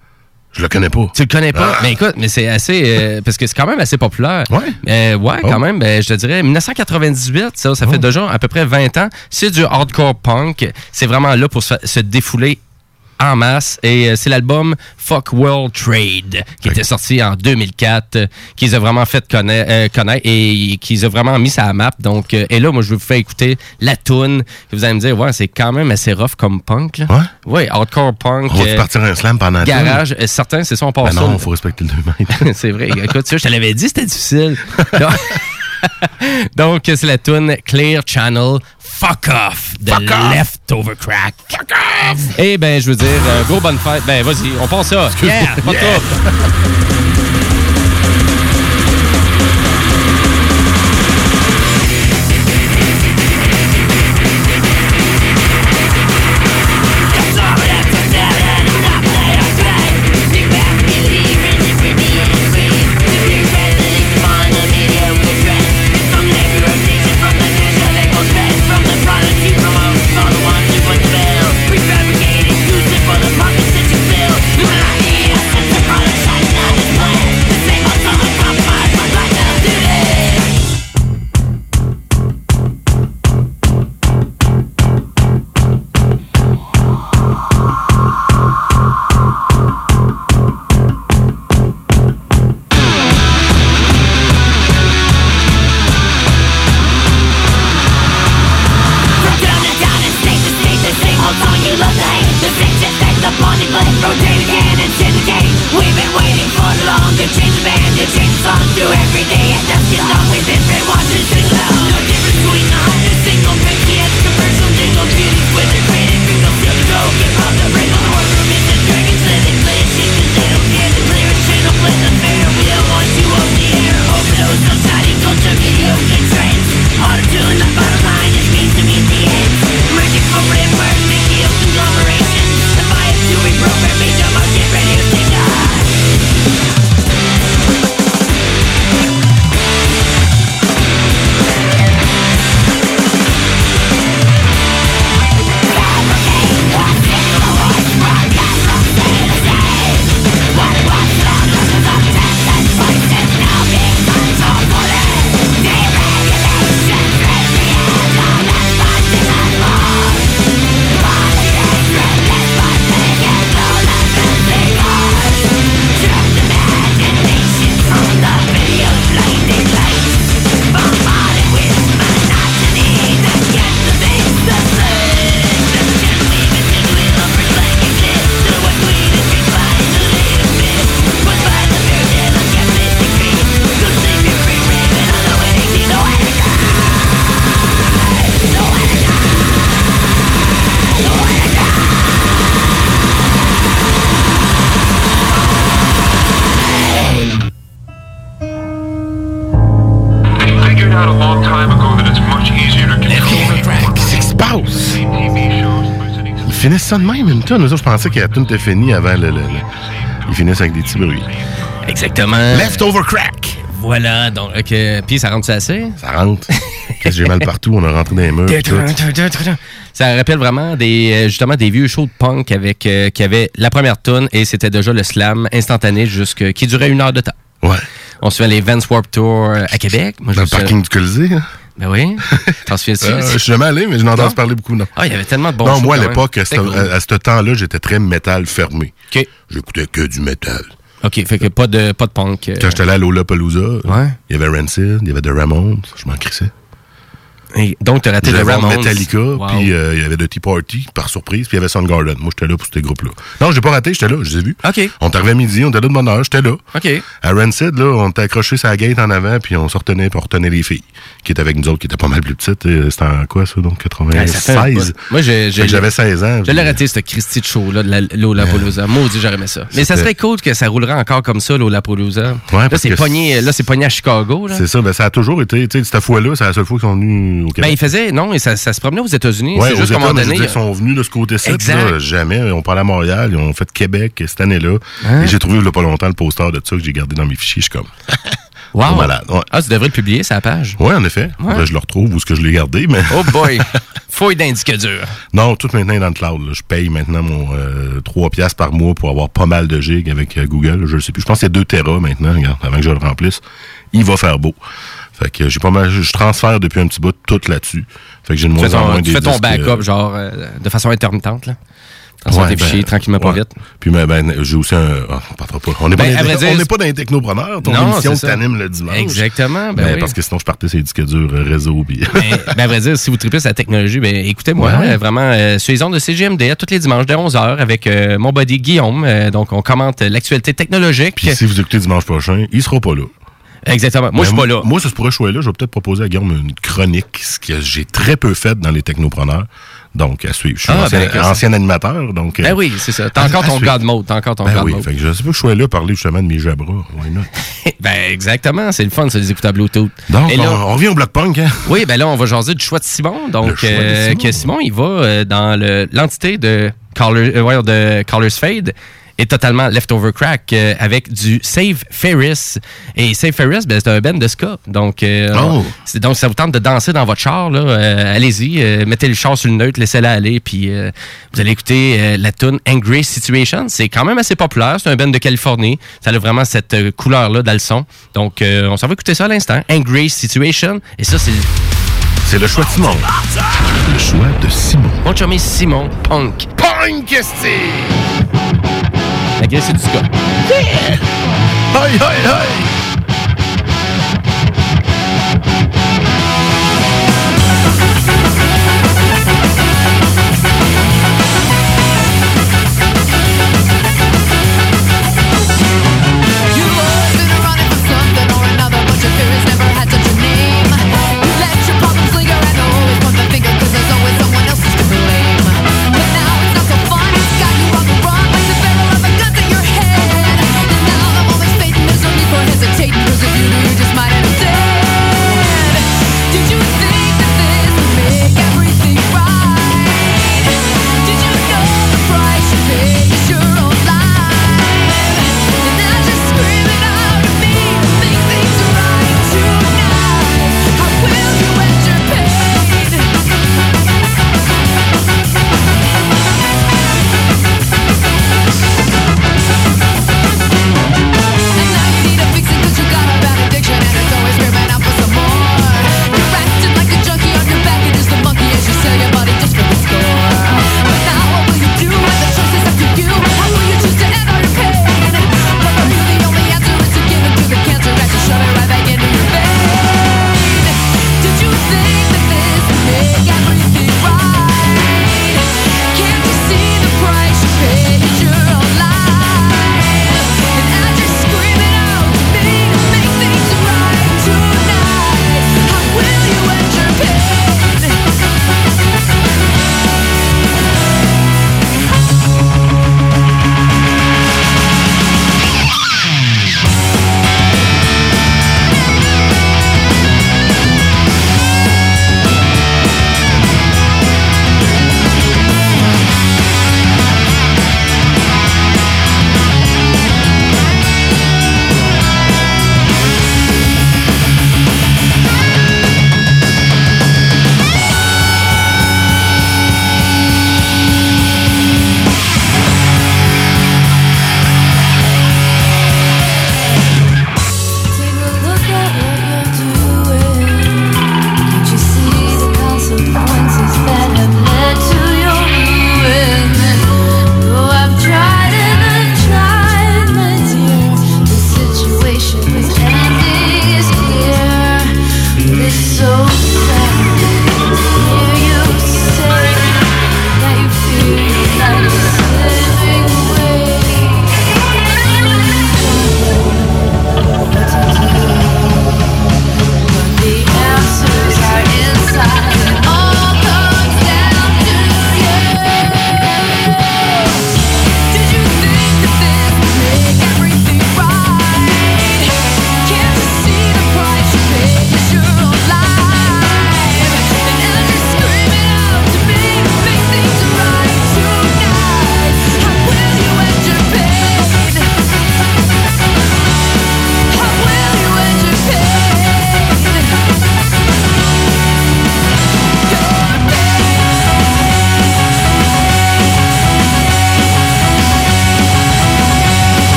Je le connais pas. Tu le connais pas? Ah. Mais écoute, mais c'est assez. euh, parce que c'est quand même assez populaire. Ouais. Euh, ouais, Oh. quand même. Ben, je te dirais, 1998, ça, ça fait déjà à peu près 20 ans. C'est du hardcore punk. C'est vraiment là pour se, se défouler en masse. Et euh, c'est l'album Fuck World Trade qui était sorti en 2004, euh, qu'ils ont vraiment fait connaître, euh, connaître et qu'ils ont vraiment mis ça à la map. Donc, euh, et là, moi, je vais vous faire écouter la tune. que Vous allez me dire, ouais, c'est quand même assez rough comme punk. Là. Ouais. Ouais, hardcore punk. On va euh, partir un slam pendant? Garage. Euh, Certains, c'est ça, on passe Ben non, faut respecter le 2 mètres. c'est vrai. Écoute, ça, je te l'avais dit, c'était difficile. Donc, Donc, c'est la tune Clear Channel Fuck Off de Leftover Crack. Fuck Off! Eh ben, je veux dire, euh, gros bonne fête. Ben, vas-y, on pense ça. Yeah, pas de Yeah. ça de même, une tonne. Je pensais que la tune était finie avant le, le- le- Ils finissent avec des petits bruits. Exactement. Leftover crack. Voilà, donc, ok. Puis ça rentre assez? Ça rentre. Qu'est-ce que j'ai mal partout? On a rentré dans les murs. Ça rappelle vraiment des euh, justement des vieux shows de punk avec euh, qui avaient la première tune et c'était déjà le slam instantané jusque qui durait une heure de temps. Ouais. On se fait les Vans Warp Tour à Québec. Moi, Dans le parking du Colisée. hein? Ben oui. T'en souviens-tu? Euh, je suis jamais allé, mais je n'en Non? entendu parler beaucoup, non. Ah, il y avait tellement de bons Non, moi, à l'époque, à ce C'était cool. à ce temps-là, j'étais très métal fermé. OK. J'écoutais que du métal. OK, fait que pas de, pas de punk. euh. Quand j'étais allé à Lollapalooza, Ouais. il y avait Rancid, il y avait The Ramones, je m'en crissais. Et donc, t'as raté J'allais le Ramones. Metallica, Wow. puis euh, il y avait The Tea Party, par surprise, puis il y avait Soundgarden. Moi, j'étais là pour ces groupes-là. Non, j'ai pas raté, j'étais là, je les ai vus. OK. On est arrivé à midi, on était là de bonne heure, j'étais là. OK. À Rancid, là, on était accroché la gate en avant, puis on se retenait, puis on retenait les filles, qui étaient avec nous autres, qui étaient pas mal plus petites. Et C'était en quoi, ça, donc, Ouais, ça fait un 96? bout. Moi, j'avais 16 ans. Je l'ai raté, ce Christy de show-là de la Lollapalooza. Maudit, j'aurais aimé ça. Mais ça serait cool que ça roulerait encore comme ça, Lollapalooza. là, parce c'est pogné, là, c'est pogné à Chicago. Là. C'est ça, ben, ça a toujours été, tu sais, cette fois-là, c'est la seule fois qu'ils sont venus au Ben, Québec. il faisait, non, et ça, ça se promenait aux États-unis. Ouais, c'est juste donné. ils sont venus de ce côté-ci. Jamais. Ils ont parlé à Montréal, ils ont fait Québec cette année-là. Hein? Et j'ai trouvé il y a pas longtemps le poster de ça que j'ai gardé dans mes fichiers. Je suis comme. Wow. Pas malade. Ouais. Ah, tu devrais le publier, sa page. Ouais, en effet. Ouais. Là, je le retrouve où est-ce que je l'ai gardé, mais. Oh boy. Fouille d'indique dur. Non, tout maintenant est dans le cloud. là. Je paye maintenant mon euh, 3 piastres par mois pour avoir pas mal de gigs avec euh, Google. Je le sais plus. Je pense que c'est 2 Tera maintenant, regarde, avant que je le remplisse. Il va faire beau. Fait que j'ai pas mal. Je transfère depuis un petit bout tout là-dessus. Fait que j'ai de Tu moins en moins tu des fais ton backup, euh, genre, euh, de façon intermittente, là. Transfère tes ben, fichiers tranquillement, pas vite. Puis ben, ben, j'ai aussi un. ah, on parlera pas. On n'est Ben, pas, dans les- on n'est pas dans les technopreneurs. Ton Non, émission t'animes le dimanche. Exactement, ben oui. Parce que sinon, je partais sur les disques durs euh, réseau. Puis... Ben, ben, à vrai dire, si vous tripez la technologie, ben, écoutez-moi, vraiment, sur les ondes de CGMD, à tous les dimanches de 11h, avec mon buddy Guillaume. Donc, on commente l'actualité technologique. Puis si vous écoutez dimanche prochain, il sera pas là. Exactement. Moi, je suis pas là. Moi, ça se pourrait que je sois là. Je vais peut-être proposer à Guillaume une chronique, ce que j'ai très peu fait dans les technopreneurs. Donc, à suivre. Je suis Ah, ancien, ben, ancien animateur. Donc, Ben euh, oui, c'est ça. T'as encore ton suivre. God mode. T'as encore ton Ben oui, mode. fait que je sais pas que je sois là parler justement de mes jabras. Ben, exactement. C'est le fun, ça, les écouteurs Bluetooth. Donc, Et là- on, revient au Block Punk, hein? Oui, ben là, on va jaser du choix de Simon. Donc, de euh, Simon. que Simon, il va euh, dans le- l'entité de, Color, euh, de Colors Fade est totalement leftover crack euh, avec du Save Ferris. Et Save Ferris, ben, c'est un band de ska. Donc, euh, Oh. c'est- donc, ça vous tente de danser dans votre char, là, euh, allez-y, euh, mettez le char sur le neutre, laissez-la aller, puis euh, vous allez écouter euh, la tune Angry Situation. C'est quand même assez populaire, c'est un band de Californie. Ça a vraiment cette euh, couleur-là dans le son. Donc, euh, on s'en va écouter ça à l'instant. Angry Situation. Et ça, c'est... C'est le choix de Simon. Le choix de Simon. Mon chumé Simon Punk. Punk, c'est? La gueule, c'est du aïe, aïe!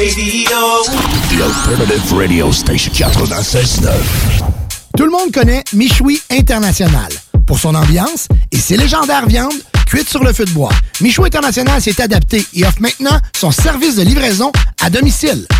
Radio. The Alternative Radio Station 96.9. Tout le monde connaît Michoui International pour son ambiance et ses légendaires viandes cuites sur le feu de bois. Michoui International s'est adapté et offre maintenant son service de livraison à domicile.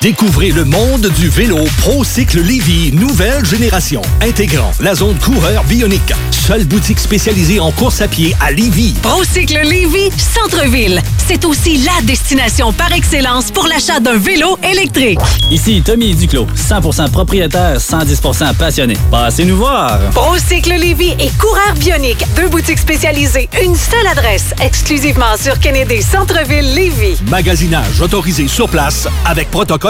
Découvrez le monde du vélo ProCycle Lévy, nouvelle génération, intégrant la zone coureur bionique. Seule boutique spécialisée en course à pied à Lévy. Procycle Lévy, centre-ville. C'est aussi la destination par excellence pour l'achat d'un vélo électrique. Ici Tommy Duclos, 100% propriétaire, 110% passionné. Passez nous voir. Procycle Lévy et Coureur Bionique, deux boutiques spécialisées, une seule adresse, exclusivement sur Kennedy Centre-ville Lévy. Magasinage autorisé sur place avec protocole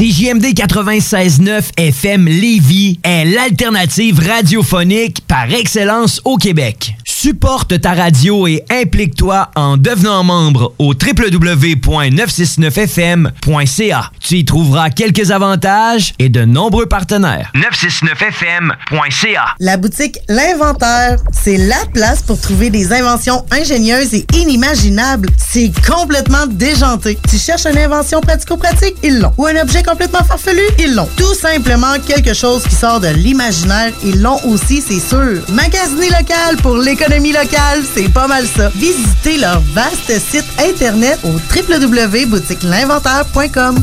CJMD 96.9 FM Lévis est l'alternative radiophonique par excellence au Québec. Supporte ta radio et implique-toi en devenant membre au www.969fm.ca. Tu y trouveras quelques avantages et de nombreux partenaires. 969fm.ca. La boutique L'Inventaire, c'est la place pour trouver des inventions ingénieuses et inimaginables. C'est complètement déjanté. Tu cherches une invention pratico-pratique? Ils l'ont. Ou un objet complètement farfelu? Ils l'ont. Tout simplement quelque chose qui sort de l'imaginaire? Ils l'ont aussi, c'est sûr. Magasiner local pour l'économie locale, c'est pas mal ça. Visitez leur vaste site internet au www.boutiquelinventaire.com.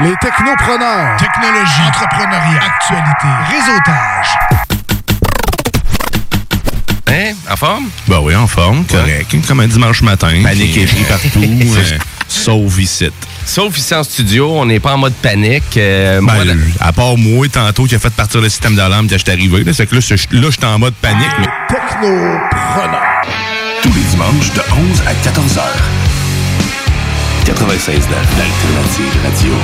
Les technopreneurs. Technologie. Entrepreneuriat. Actualité. Réseautage. Hein? En forme? Ben oui, en forme, correct. Comme un dimanche matin. Panique et rit partout, euh, sauf ici. Sauf ici en studio, on n'est pas en mode panique. Euh, Ben, moi, à part moi, tantôt, qui a fait partir le système d'alarme quand je suis arrivé. Là, c'est que là, je j'étais en mode panique. Mais... Technopreneurs. Tous les dimanches de 11 à 14 heures. 96 l'alternative radio.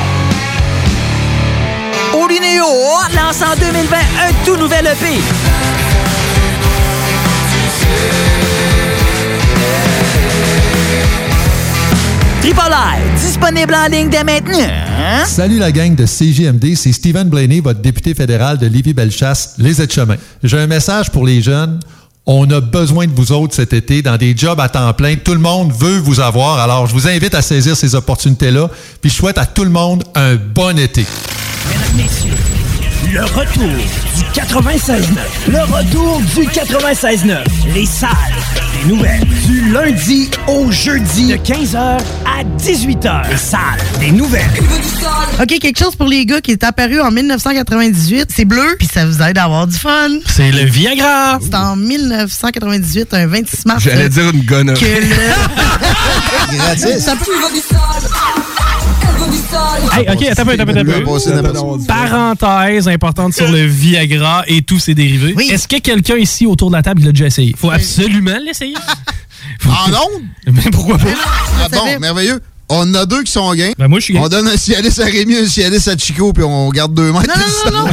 Olinéo lance en 2020 un tout nouvel EP. Tripolaire, disponible en ligne dès maintenant. Hein? Salut la gang de CJMD, c'est Stephen Blaney, votre député fédéral de Lévis-Bellechasse, les aides-chemins. J'ai un message pour les jeunes. On a besoin de vous autres cet été dans des jobs à temps plein. Tout le monde veut vous avoir. Alors, je vous invite à saisir ces opportunités-là. Puis je souhaite à tout le monde un bon été. Le retour du 96.9. Le retour du 96.9. Les salles des nouvelles. Du lundi au jeudi. De 15h à 18h. Les salles des nouvelles. OK, quelque chose pour les gars qui est apparu en 1998. C'est bleu, puis ça vous aide à avoir du fun. C'est le Viagra. C'est en 1998, un 26 mars. J'allais dire une gonne. que le... Gratis. Ça peut- Hey, OK, attends un peu, attends un peu. Parenthèse importante sur le Viagra et tous ses dérivés. Est-ce que quelqu'un ici autour de la table l'a déjà essayé? Faut absolument l'essayer. En ondes? Mais pourquoi pas? Ah bon, merveilleux. On en a deux qui sont gains. Ben moi, je suis gain. On donne un Cialis à Rémi, un Cialis à Chico, puis on garde deux mètres. Non, non, non,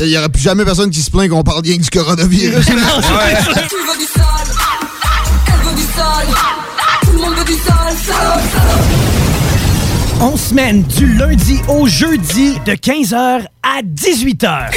Il n'y aura plus jamais personne qui se plaint qu'on parle bien du coronavirus. Tu veux du sale Elle veut du sale Tout le monde veut On semaine du lundi au jeudi de 15h à 18h.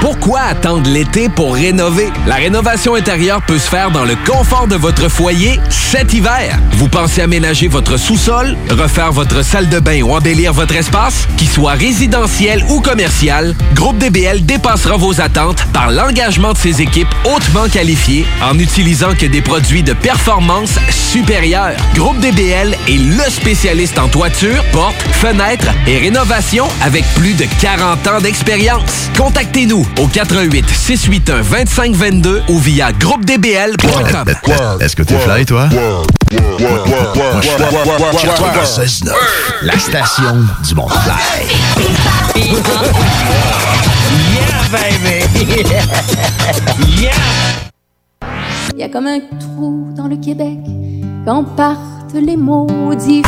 Pourquoi attendre l'été pour rénover? La rénovation intérieure peut se faire dans le confort de votre foyer cet hiver. Vous pensez aménager votre sous-sol, refaire votre salle de bain ou embellir votre espace? Qu'il soit résidentiel ou commercial, Groupe DBL dépassera vos attentes par l'engagement de ses équipes hautement qualifiées en n'utilisant que des produits de performance supérieure. Groupe DBL est le spécialiste en toiture, portes, fenêtres et rénovation avec plus de 40 ans d'expérience. Contactez-nous au 88 681 2522 ou via groupedbl.com. Est-ce que t'es fly, toi? Moi, je suis 96.9, la station du monde fly. baby Yeah Il y a comme un trou dans le Québec quand partent les maudits.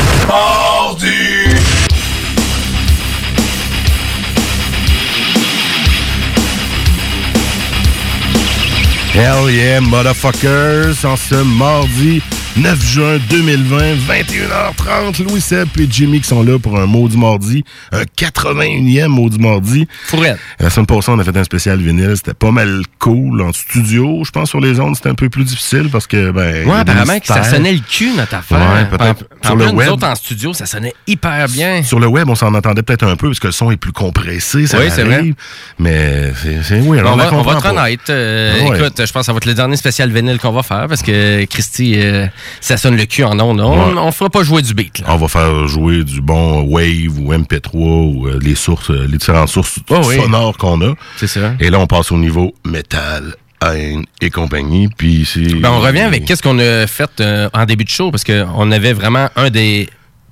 Hell yeah, motherfuckers! En ce mardi 9 juin 2020, 21h30, Louis Sepp et Jimmy qui sont là pour un maudit mardi, un 81e maudit mardi. Fourette. La semaine passée, on a fait un spécial vinyle, c'était pas mal cool en studio. Je pense sur les ondes, c'était un peu plus difficile parce que, ben... Ouais, apparemment que ça sonnait le cul, notre affaire. Ouais, peut-être. Sur le plus, nous web. autres, en studio, ça sonnait hyper bien. Sur le web, on s'en entendait peut-être un peu parce que le son est plus compressé, ça Oui, c'est vrai. Mais c'est c'est- oui, alors on, va, on va pas. honnête. euh, Ouais. Écoute, je pense que ça va être le dernier spécial vinyle qu'on va faire parce que Christy, euh, ça sonne le cul en ondes. On, Ouais. on fera pas jouer du beat. Là. On va faire jouer du bon Wave ou MP3 ou euh, les sources, euh, les différentes sources Oh oui. sonores qu'on a. C'est ça. Et là, on passe au niveau métal, haine et compagnie. Puis. Ben, on revient avec qu'est-ce qu'on a fait euh, en début de show parce qu'on avait vraiment un des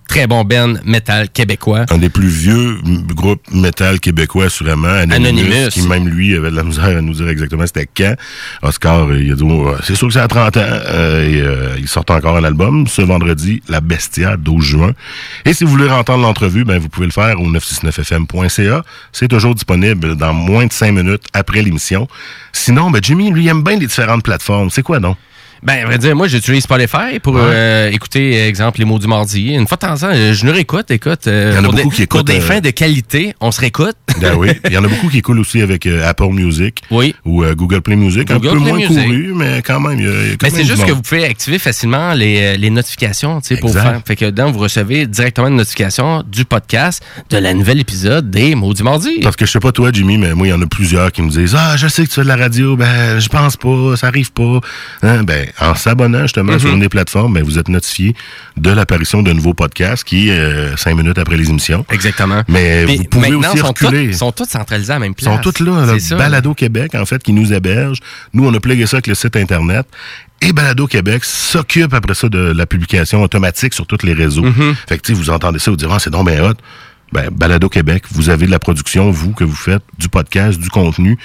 très bons bands metal québécois. Un des plus vieux groupes métal québécois, assurément, Anonymous, Anonymous. qui même lui avait de la misère à nous dire exactement c'était quand. Oscar, euh, il a dit, Oh, c'est sûr que c'est à 30 ans, euh, et euh, il sort encore un album ce vendredi, La Bestia, 12 juin. Et si vous voulez entendre l'entrevue, ben, vous pouvez le faire au 969fm.ca. C'est toujours disponible dans moins de 5 minutes après l'émission. Sinon, ben, Jimmy, lui, aime bien les différentes plateformes. C'est quoi, non? Ben, à vrai dire, moi, j'utilise Spotify pour Ouais. euh, écouter, exemple, les mots du mardi. Une fois de temps en temps, euh, je nous réécoute, écoute. euh, Il y en a pour beaucoup des, qui Pour écoutent, des euh, fins de qualité, on se réécoute. Ben oui. Il y en a beaucoup qui coulent aussi avec euh, Apple Music. Oui. Ou euh, Google Play Music. Google un peu Play moins Music. couru, mais quand même, il y a, y a quand Mais c'est juste que vous pouvez activer facilement les, euh, les notifications, tu sais, pour faire. Fait que dedans, vous recevez directement une notification du podcast de la nouvelle épisode des mots du mardi. Parce que je sais pas toi, Jimmy, mais moi, il y en a plusieurs qui me disent Ah, je sais que tu fais de la radio, ben, je pense pas, ça arrive pas. Hein, ben, en s'abonnant justement Mhm. sur une des plateformes, ben, vous êtes notifié de l'apparition d'un nouveau podcast qui est euh, cinq minutes après les émissions. Exactement. Mais Puis vous pouvez aussi sont reculer. toutes- sont toutes centralisées à la même Ils place. sont toutes là, là. Balado Québec, en fait, qui nous héberge. Nous, on a plugué ça avec le site Internet. Et Balado Québec s'occupe après ça de la publication automatique sur tous les réseaux. Mhm. Fait que, vous entendez ça, vous direz, ah, c'est donc bien hot. Ben, Balado Québec, vous avez de la production, vous, que vous faites, du podcast, du contenu.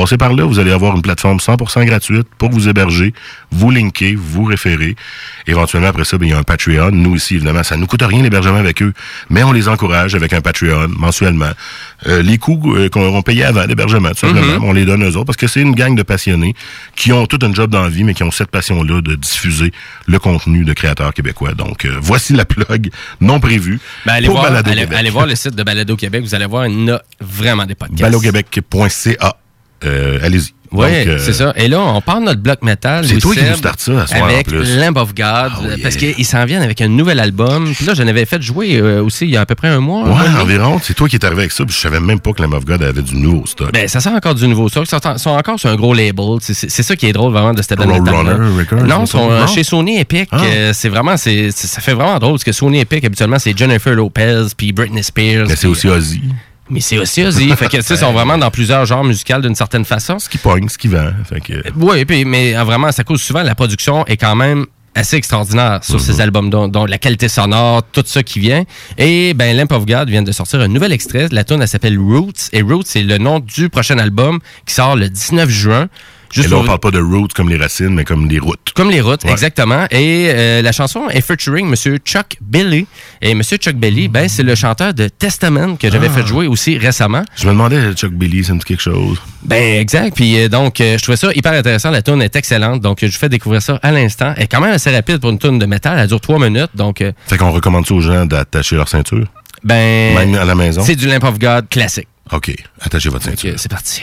Passez par là, vous allez avoir une plateforme 100% gratuite pour vous héberger, vous linker, vous référer. Éventuellement, après ça, ben, il y a un Patreon. Nous ici, évidemment, ça ne nous coûte rien l'hébergement avec eux, mais on les encourage avec un Patreon mensuellement. Euh, les coûts euh, qu'on payés avant l'hébergement, tout simplement, Mhm. on les donne aux autres parce que c'est une gang de passionnés qui ont tout un job dans la vie, mais qui ont cette passion-là de diffuser le contenu de créateurs québécois. Donc, euh, voici la plug non prévue Ben, allez, pour voir, Balado allez, Québec. allez voir le site de Balado Québec, vous allez voir, il y en a vraiment des podcasts. Baloquebec.ca. Euh, Allez-y. Oui, euh, c'est ça. Et là, on parle de notre bloc metal. C'est toi qui nous starte ça, à soir, Avec en plus. Lamb of God. Oh, yeah. Parce qu'ils s'en viennent avec un nouvel album. Puis là, j'en avais fait jouer euh, aussi il y a à peu près un mois. Ouais, environ. C'est toi qui es arrivé avec ça, puis je savais même pas que la of God avait du nouveau stock. Ben, ça sort encore du nouveau stock. Ils sont, encore sur un gros label. C'est- ça qui est drôle vraiment de cette bande Roadrunner Records, Non, sont Non? chez Sony Epic. Ah. euh, c'est vraiment, c'est ça fait vraiment drôle parce que Sony Epic, habituellement, c'est Jennifer Lopez puis Britney Spears. Mais c'est aussi Ozzy. Mais c'est aussi Ozzy. fait que, tu sais, ils sont vraiment dans plusieurs genres musicaux d'une certaine façon. Ce qui pogne, ce qui vend. Fait que... Oui, puis, mais euh, vraiment, ça cause souvent la production est quand même assez extraordinaire sur Mhm. ces albums, dont, dont la qualité sonore, tout ça qui vient. Et ben, Lamp of God vient de sortir un nouvel extrait. La tune elle s'appelle Roots. Et Roots, c'est le nom du prochain album qui sort le 19 juin. Et là, on parle pas de roots comme les racines, mais comme les routes. Comme les routes, Ouais. exactement. Et euh, la chanson est featuring Monsieur Chuck Billy. Et Monsieur Chuck Billy, ben, c'est le chanteur de Testament que j'avais Ah. fait jouer aussi récemment. Je me demandais, Chuck Billy, ça me dit quelque chose? Ben exact. Puis euh, donc, euh, je trouvais ça hyper intéressant. La tune est excellente. Donc, je vous fais découvrir ça à l'instant. Elle est quand même assez rapide pour une tune de métal. Elle dure trois minutes. Donc, euh, Fait qu'on recommande ça aux gens d'attacher leur ceinture? ben. Même à la maison? C'est du Lamp of God classique. OK. Attachez votre ceinture. c'est parti.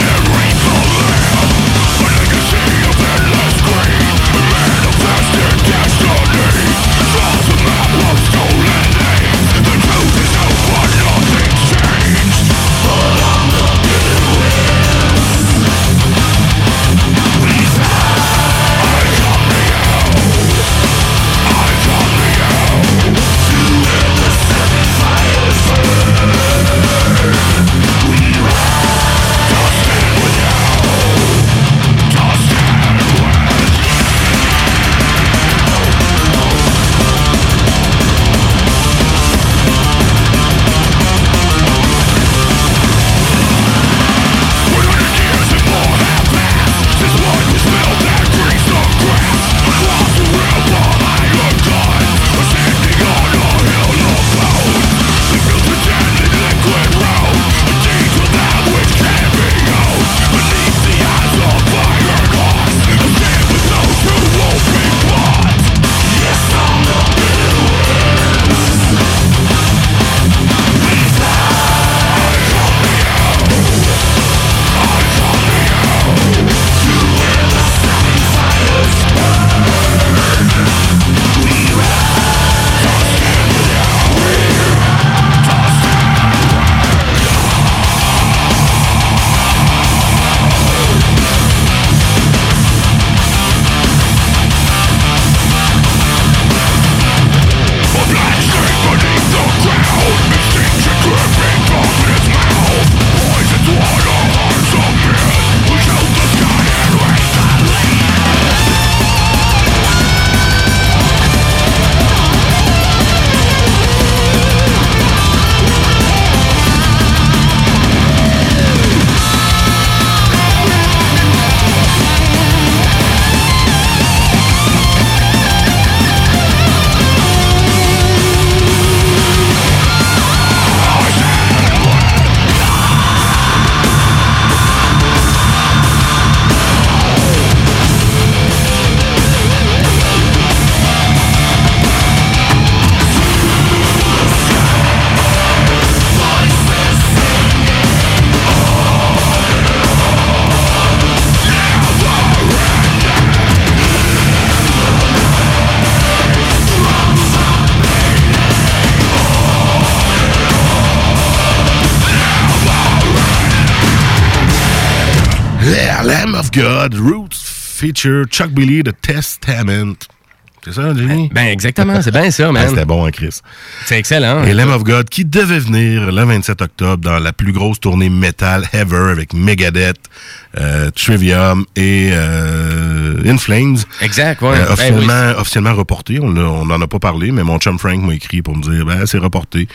feature Chuck Billy, The Testament. C'est ça, Jimmy? Ben, exactement. C'est bien ça, man. Ah, C'était bon, hein, Chris. C'est excellent. Et Lamb of God, qui devait venir le 27 octobre dans la plus grosse tournée metal ever avec Megadeth, euh, Trivium et euh, In Flames. Exact, ouais. Euh, Ben officiellement, officiellement reporté. On n'en a pas parlé, mais mon chum Frank m'a écrit pour me dire, ben, c'est reporté.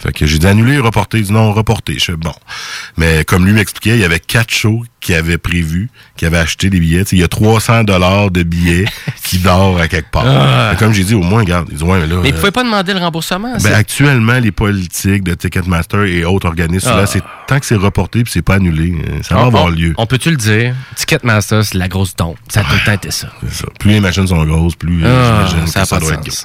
Fait que j'ai dit annulé, reporté. Il dit non, reporté. Je fais bon. Mais comme lui m'expliquait, il y avait quatre shows qui avaient prévu, qui avaient acheté des billets. Il y a 300 dollars de billets qui dort à quelque part. Ah. Comme j'ai dit, au moins, regarde. Ils disent, ouais, mais là. Mais vous euh, pouvez pas demander le remboursement. ben, actuellement, les politiques de Ticketmaster et autres organismes, Ah. là, c'est tant que c'est reporté puis c'est pas annulé, euh, ça va On- avoir lieu. On peut-tu le dire? Ticketmaster, c'est la grosse tombe. Ça a tout le temps été ça. Plus les machines sont grosses, plus euh, Ah, j'imagine ça ça doit être gros.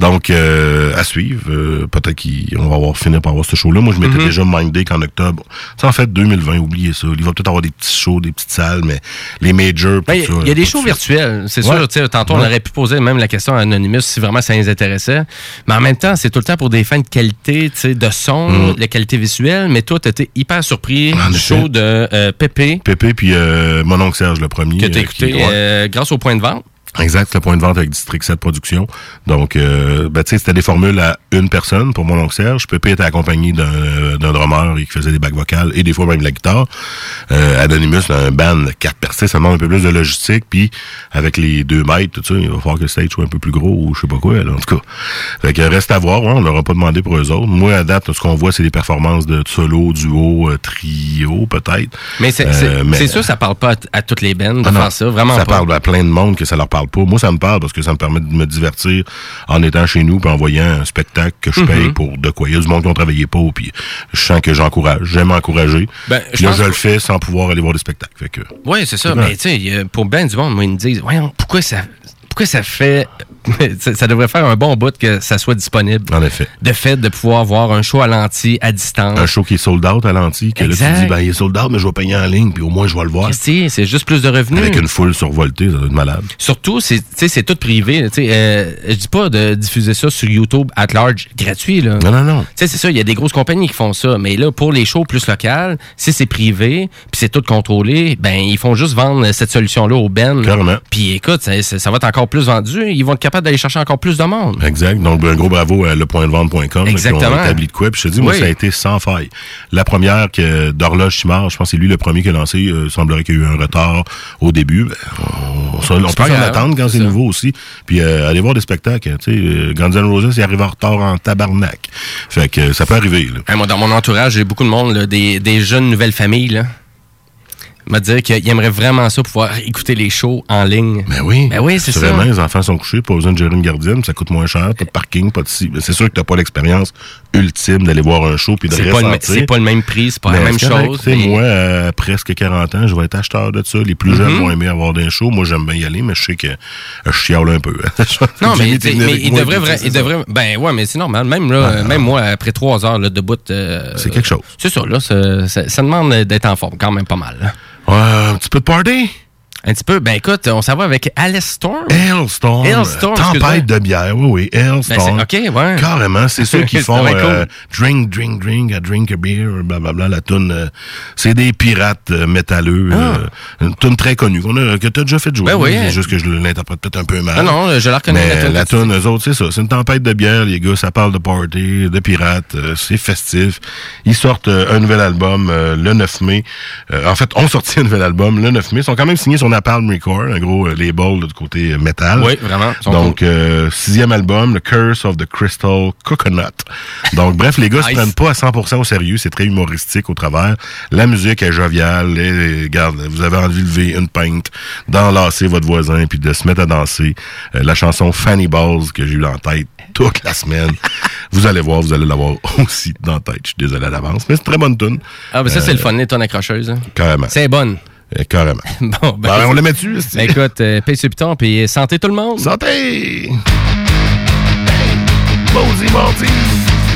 Donc, euh, à suivre. euh, Peut-être qu'on va avoir fini par avoir ce show-là. Moi, je m'étais Mhm. déjà mindé qu'en octobre. Ça, en fait, 2020, oubliez ça. Il va peut-être avoir des petits shows, des petites salles, mais les majors, Ben, Il y a des shows virtuels, c'est Ouais. sûr. Tantôt, on aurait pu poser même la question à Anonymous si vraiment ça les intéressait. Mais en même temps, c'est tout le temps pour des fins de qualité, de son, Mm. de qualité visuelle. Mais toi, tu été hyper surpris En du show de euh, Pépé Pépé puis euh, mon oncle Serge, le premier. que tu euh, écouté qui- ouais. euh, grâce au point de vente. Exact, le point de vente avec District 7 Productions. Donc, euh, ben, tu sais, c'était des formules à une personne pour mon oncle Serge. Pépé était accompagné d'un d'un drummer et qui faisait des bacs vocales et des fois même de la guitare. Euh, Anonymous, un band de quatre personnes, ça demande un peu plus de logistique. Puis, avec les deux mètres, tout ça, il va falloir que le stage soit un peu plus gros ou je sais pas quoi, là, en tout cas. Fait que reste à voir, hein, on n'aura pas demandé pour eux autres. Moi, à date, ce qu'on voit, c'est des performances de solo, duo, euh, trio, peut-être. Mais c'est Euh, c'est- mais- c'est sûr, ça parle pas à, à toutes les bands de ah faire ça. Vraiment ça pas. parle à plein de monde que ça leur parle pas. Moi, ça me parle parce que ça me permet de me divertir en étant chez nous puis en voyant un spectacle que je Mhm. paye pour de quoi. Il y a du monde qui ont travaillé pas puis je sens que j'encourage. J'aime encourager. Ben, je Puis là, je que- le fais sans pouvoir aller voir des spectacles. Fait que, Oui, c'est ça. Mais tu sais, pour ben du monde, moi, ils me disent, voyons, pourquoi ça, pourquoi ça fait. ça, ça devrait faire un bon bout que ça soit disponible? En effet. De fait, de pouvoir voir un show à l'anti à distance. un show qui est sold out à l'anti, que là, tu Exact. dis, ben, il est sold out, mais je vais payer en ligne puis au moins, je vais le voir. Christy, c'est juste plus de revenus. Avec une foule survoltée, ça doit être malade. Surtout, c'est tu sais, c'est tout privé. sais, Euh, je dis pas de diffuser ça sur YouTube at large gratuit. Là. Non, non, non. Tu sais, c'est ça, il y a des grosses compagnies qui font ça. Mais là, pour les shows plus locales, si c'est privé, puis c'est tout contrôlé, ben ils font juste vendre cette solution-là au Ben. Clairement. Puis écoute, ça, ça- ça va être encore plus vendu. Ils vont être capables d'aller chercher encore plus de monde. Exact. Donc, un gros bravo à lepointdevente.com. Exactement. Qui ont établi de quoi. Puis je te dis, moi, Oui. ça a été sans faille. La première que d'horloge Simard, je pense que c'est lui le premier qui a lancé. Euh, Il semblerait qu'il y a eu un retard au début. Ben, on, on- on C'est peut grave, attendre quand c'est nouveau aussi. Puis euh, aller voir des spectacles. Tu sais, euh, Guns N' Roses, il arrive en retard en tabarnak. Fait que euh, ça peut arriver. Là. Hey, moi, dans mon entourage, j'ai beaucoup de monde, là, des, des jeunes nouvelles familles. Là. Me dire qu'ils aimeraient vraiment ça pouvoir écouter les shows en ligne. Ben oui. Ben oui, c'est ça. Vraiment, les enfants sont couchés, pas besoin de gérer une gardienne, ça coûte moins cher, pas de parking, pas de ci. Mais C'est sûr que t'as pas l'expérience ultime d'aller voir un show puis de C'est pas, le, ressentir. c'est pas le même prix, c'est pas la Mais même chose. Mais- Moi, presque 40 ans, je vais être acheteur de ça. Les plus jeunes Mhm. vont aimer avoir des shows. Moi, j'aime bien y aller, mais je sais que je chiale un peu. Non, mais, mais il devrait, il devrait. Ben ouais, mais c'est normal. Même là, euh, même moi, après trois heures là, de bout. euh, C'est quelque chose. C'est ça, là. Ça, ça- ça demande d'être en forme quand même pas mal. là. Ouais, un petit peu de party? Un petit peu. Ben écoute, on s'en va avec Alice Storm. Hailstorm. Hailstorm. Tempête de bière, oui, oui. Hailstorm. Ben, OK, ouais. Carrément, c'est ceux qui font être euh, cool. drink, drink, drink, I drink a beer, blablabla, la toune. euh, c'est des pirates euh, métalleux. euh, une toune très connue qu'on a, que tu as déjà fait jouer. Ah. Ben oui. C'est juste que je l'interprète peut-être un peu mal. Ah non, je la reconnais, Mais la toune. eux autres, c'est ça. C'est une tempête de bière, les gars. Ça parle de party, de pirates. c'est festif. Ils sortent un nouvel album le 9 mai. En fait, ont sorti un nouvel album le 9 mai. Ils sont quand même signés sur Napalm Record, un gros euh, label du côté euh, métal. Oui, vraiment. Donc, euh, sixième album, The Curse of the Crystal Coconut. Donc, bref, les gars se Nice. prennent pas à 100% au sérieux. C'est très humoristique au travers. La musique est joviale. Et, regarde, vous avez envie de lever une pinte, d'enlacer votre voisin puis de se mettre à danser. Euh, la chanson Fanny Balls que j'ai eu en tête toute la semaine. vous allez voir, vous allez l'avoir aussi dans la tête. Je suis désolé à l'avance, mais c'est très bonne tune. Ah, ben ça, c'est le fun, les tonnes accrocheuses. hein. Carrément. C'est bonne. Euh, carrément. Bon, ben, Ben, on la met dessus, Ben, écoute, euh, paye sur le piton, puis santé tout le monde. Santé! Mosey, Mosey!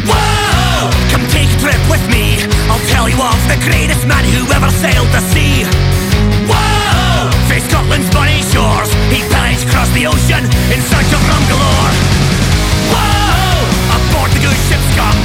Whoa! Come take a trip with me. I'll tell you of the greatest man who ever sailed the sea. Whoa! Face Scotland's bonny shores. He pillaged across the ocean in search of rum galore. Whoa! Aboard the good ship scum,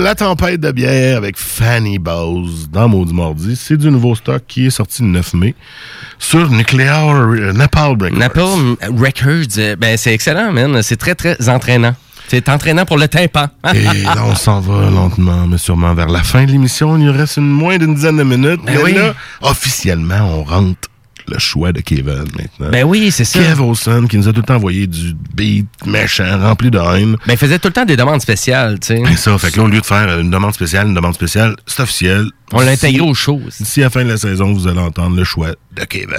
La tempête de bière avec Fanny Bowes dans Maudit Mardi. C'est du nouveau stock qui est sorti le 9 mai sur Nuclear euh, Napalm Records. Napalm Records, euh, ben c'est excellent, man. C'est très, très entraînant. C'est entraînant pour le tympan. Et là, on s'en va lentement, mais sûrement vers la fin de l'émission. Il nous reste une, moins d'une dizaine de minutes. Ben mais oui. là, officiellement, on rentre le choix de Kevin maintenant. Ben oui, c'est ça. Kev Olsen qui nous a tout le temps envoyé du beat méchant, rempli de haine. Ben, il faisait tout le temps des demandes spéciales, tu sais. C'est ça. Fait que là, au lieu de faire une demande spéciale, une demande spéciale, c'est officiel. On l'a intégré aux choses. D'ici la fin de la saison, vous allez entendre le choix de Kevin.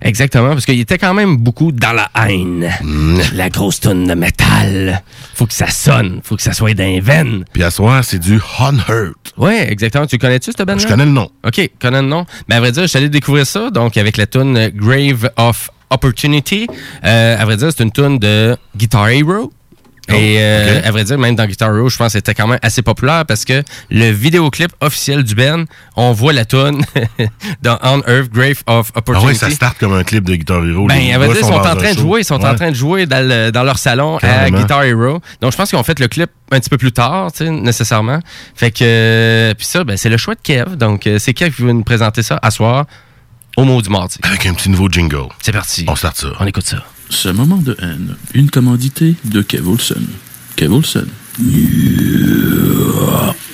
Exactement, parce qu'il était quand même beaucoup dans la haine. Mm. La grosse tonne de métal. Faut que ça sonne, faut que ça soit d'un veine. Puis à soir, c'est du Unhurt. Ouais, exactement. Tu connais-tu cette band Je connais le nom. OK, connais le nom. Mais à vrai dire, je suis allé découvrir ça, donc avec la tune Grave of Opportunity. Euh, à vrai dire, c'est une tune de Guitar Hero. Et euh, à vrai dire, même dans Guitar Hero, je pense que c'était quand même assez populaire parce que le vidéoclip officiel du band, on voit la tune dans On Earth, Grave of Ah Opportunity. ouais, ça start comme un clip de Guitar Hero. Ben, à vrai dire, ils sont en train de jouer, ils sont en train de jouer dans, le- dans leur salon Carrément. à Guitar Hero. Donc, je pense qu'ils ont fait le clip un petit peu plus tard, nécessairement. Fait que, euh, puis ça, ben, c'est le choix de Kev. Donc, euh, c'est Kev qui veut nous présenter ça à soir au mot du mardi. Avec un petit nouveau jingle. C'est parti. On start ça. On écoute ça. Ce moment de haine, une commandité de Kev Olsen. Kev. Thank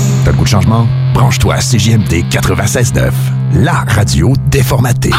T'as le goût de changement? Branche-toi à CJMD 96.9, la radio déformatée.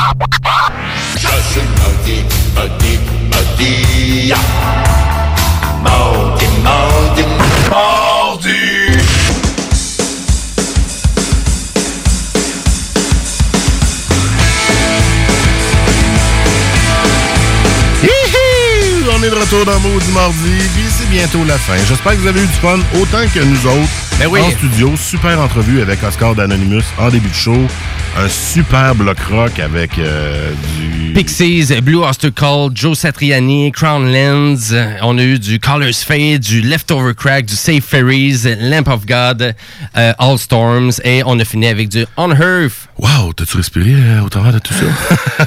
On est de retour dans Maudit Mardi, puis c'est bientôt la fin. J'espère que vous avez eu du fun autant que nous autres. Ben. En studio, super entrevue avec Oscar d'Anonymous en début de show. Un super bloc rock avec euh, du... Pixies, Blue Oyster Cult, Joe Satriani, Crown Lens. euh, On a eu du Colors Fade, du Leftover Crack, du Safe Ferries, Lamp of God, euh, All Storms. Et on a fini avec du On Earth. Wow, t'as-tu respiré euh, au travers de tout ça?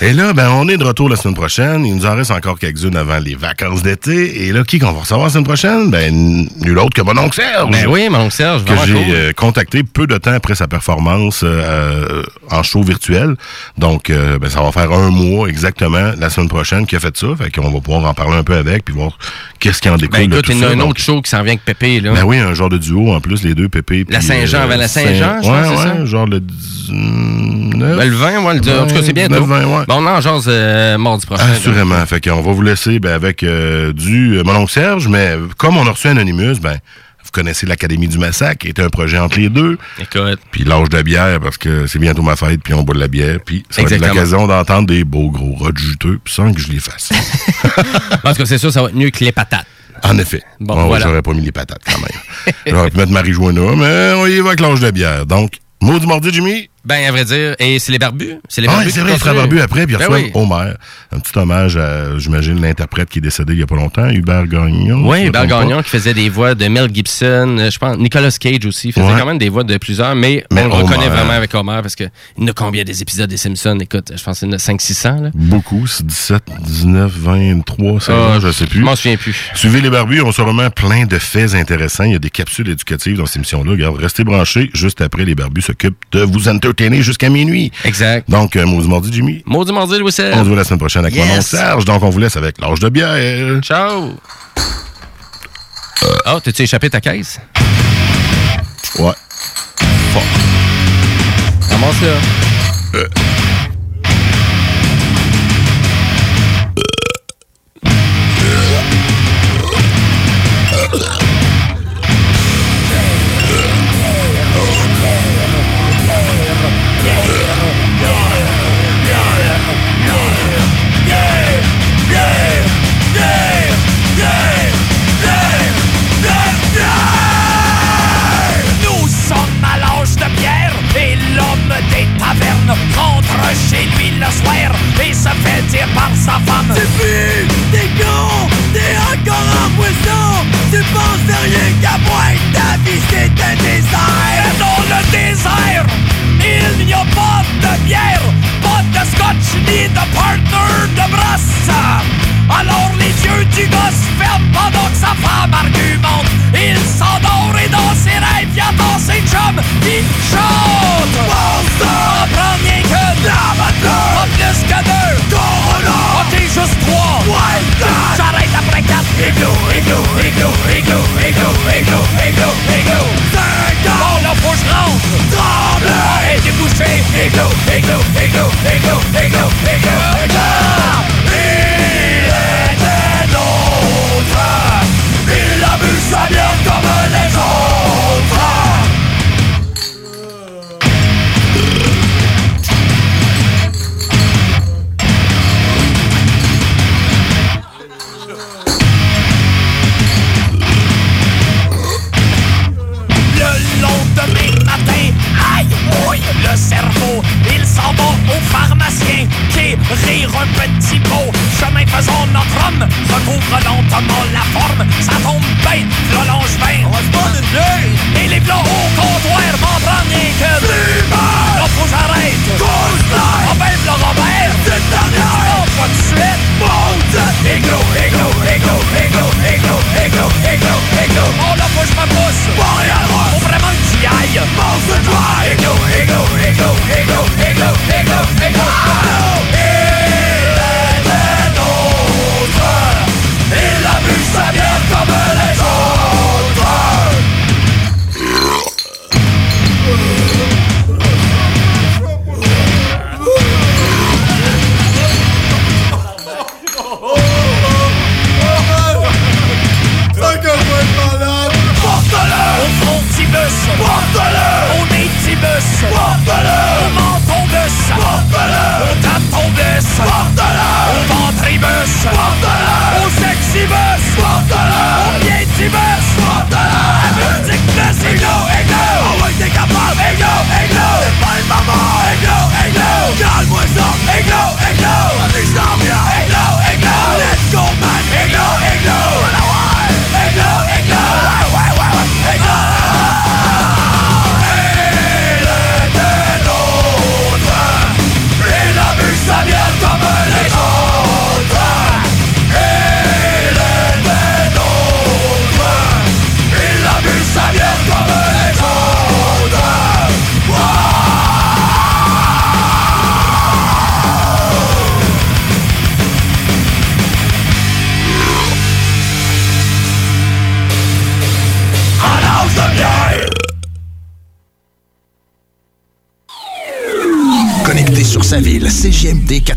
Et là, ben, on est de retour la semaine prochaine. Il nous en reste encore quelques-unes avant les vacances d'été. Et là, qui qu'on va recevoir la semaine prochaine? Ben, nul autre que mon oncle Serge. Ben oui, mon oncle Serge, Que j'ai cool. contacté peu de temps après sa performance euh, en show virtuel. Donc, euh, ben, ça va faire un mois exactement la semaine prochaine qu'il a fait ça. Fait qu'on va pouvoir en parler un peu avec puis voir qu'est-ce qui en découle Ben de écoute, tout il y a un Donc, autre show qui s'en vient avec Pépé, là. ben oui, un genre de duo en plus, les deux, Pépé. La Saint-Jean avant la Saint-Jean, je ouais, pense, c'est ouais, ça? genre le 19. Ben, le 20, ouais, le, en tout cas, c'est bientôt. 19, 20, ouais. Bon, on en jase euh, mardi prochain. là. Assurément. Fait qu'on va vous laisser ben, avec euh, du euh, mon oncle Serge, mais comme on a reçu Anonymous, ben vous connaissez l'Académie du Massacre, qui est un projet entre les deux. Écoute. Puis l'âge de bière, parce que c'est bientôt ma fête, puis on boit de la bière, puis ça va être l'occasion d'entendre des beaux gros rods juteux, puis sans que je les fasse. Tout cas, c'est sûr, ça va être mieux que les patates. En effet. Bon, voilà. J'aurais pas mis les patates quand même. J'aurais pu mettre Marie-Joana, mais on y va avec l'âge de bière. Donc, mot du mardi, Jimmy? Ben, à vrai dire, et c'est les barbus. C'est les Ah, barbus oui, c'est vrai, il sera continuent. barbu après, puis Ben oui. Homer. Un petit hommage à, j'imagine, l'interprète qui est décédé il y a pas longtemps, Hubert Gagnon. Oui, Hubert pas. Gagnon qui faisait des voix de Mel Gibson, euh, je pense, Nicolas Cage aussi, faisait Ouais. quand même des voix de plusieurs, mais, Mais on le reconnaît vraiment avec Homer parce que il y en a combien des épisodes des Simpsons? Écoute, je pense qu'il y en a 500-600, là. Beaucoup, c'est 17, 19, 23, ça, Ah, je sais plus. Je m'en souviens plus. Suivez les barbus, on sera vraiment plein de faits intéressants. Il y a des capsules éducatives dans cette émission-là. Regarde, restez branchés. Juste après, les barbus s'occupent de vous entertainer jusqu'à minuit. Exact. Donc, euh, maudit mardi, Jimmy. Maudit mardi, Louis On se voit la semaine prochaine avec Yes. mon Serge. Donc, on vous laisse avec l'âge de bière. Ciao! Oh, t'as-tu échappé ta caisse? Ouais. Comment ça? Nous sa femme Tu pues, t'es con, t'es encore en poisson, tu penses de rien qu'à boire, ta vie c'est un désert. Et dans le désert, il n'y a pas de bière, pas de scotch ni de partner de brasse. Alors les yeux du gosse ferment pendant que sa femme argumente. Il s'endort et dans ses rêves, il attend ses chums qui chantent. Églou, églou, églou, églou, églou, églou, églou. Cinq ans. Bon, là, faut que je rentre. Tremble. Arrête de boucher. Églou, églou, églou, églou, églou, églou,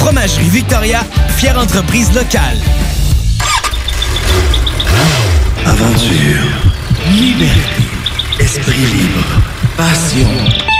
Fromagerie Victoria, fière entreprise locale. Aventure, liberté, esprit libre, passion.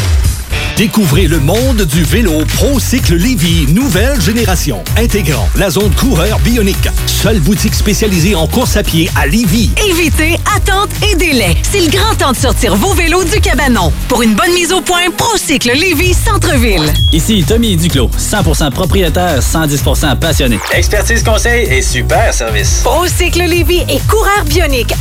Découvrez le monde du vélo ProCycle Lévy, nouvelle génération, intégrant la zone coureur bionique. Seule boutique spécialisée en course à pied à Lévy. Évitez attente et délai. C'est le grand temps de sortir vos vélos du cabanon. Pour une bonne mise au point, Procycle Lévis Centre-ville. Ici Tommy Duclos, 100% propriétaire, 110% passionné. Expertise conseil et super service. Procycle Lévis et coureur bionique.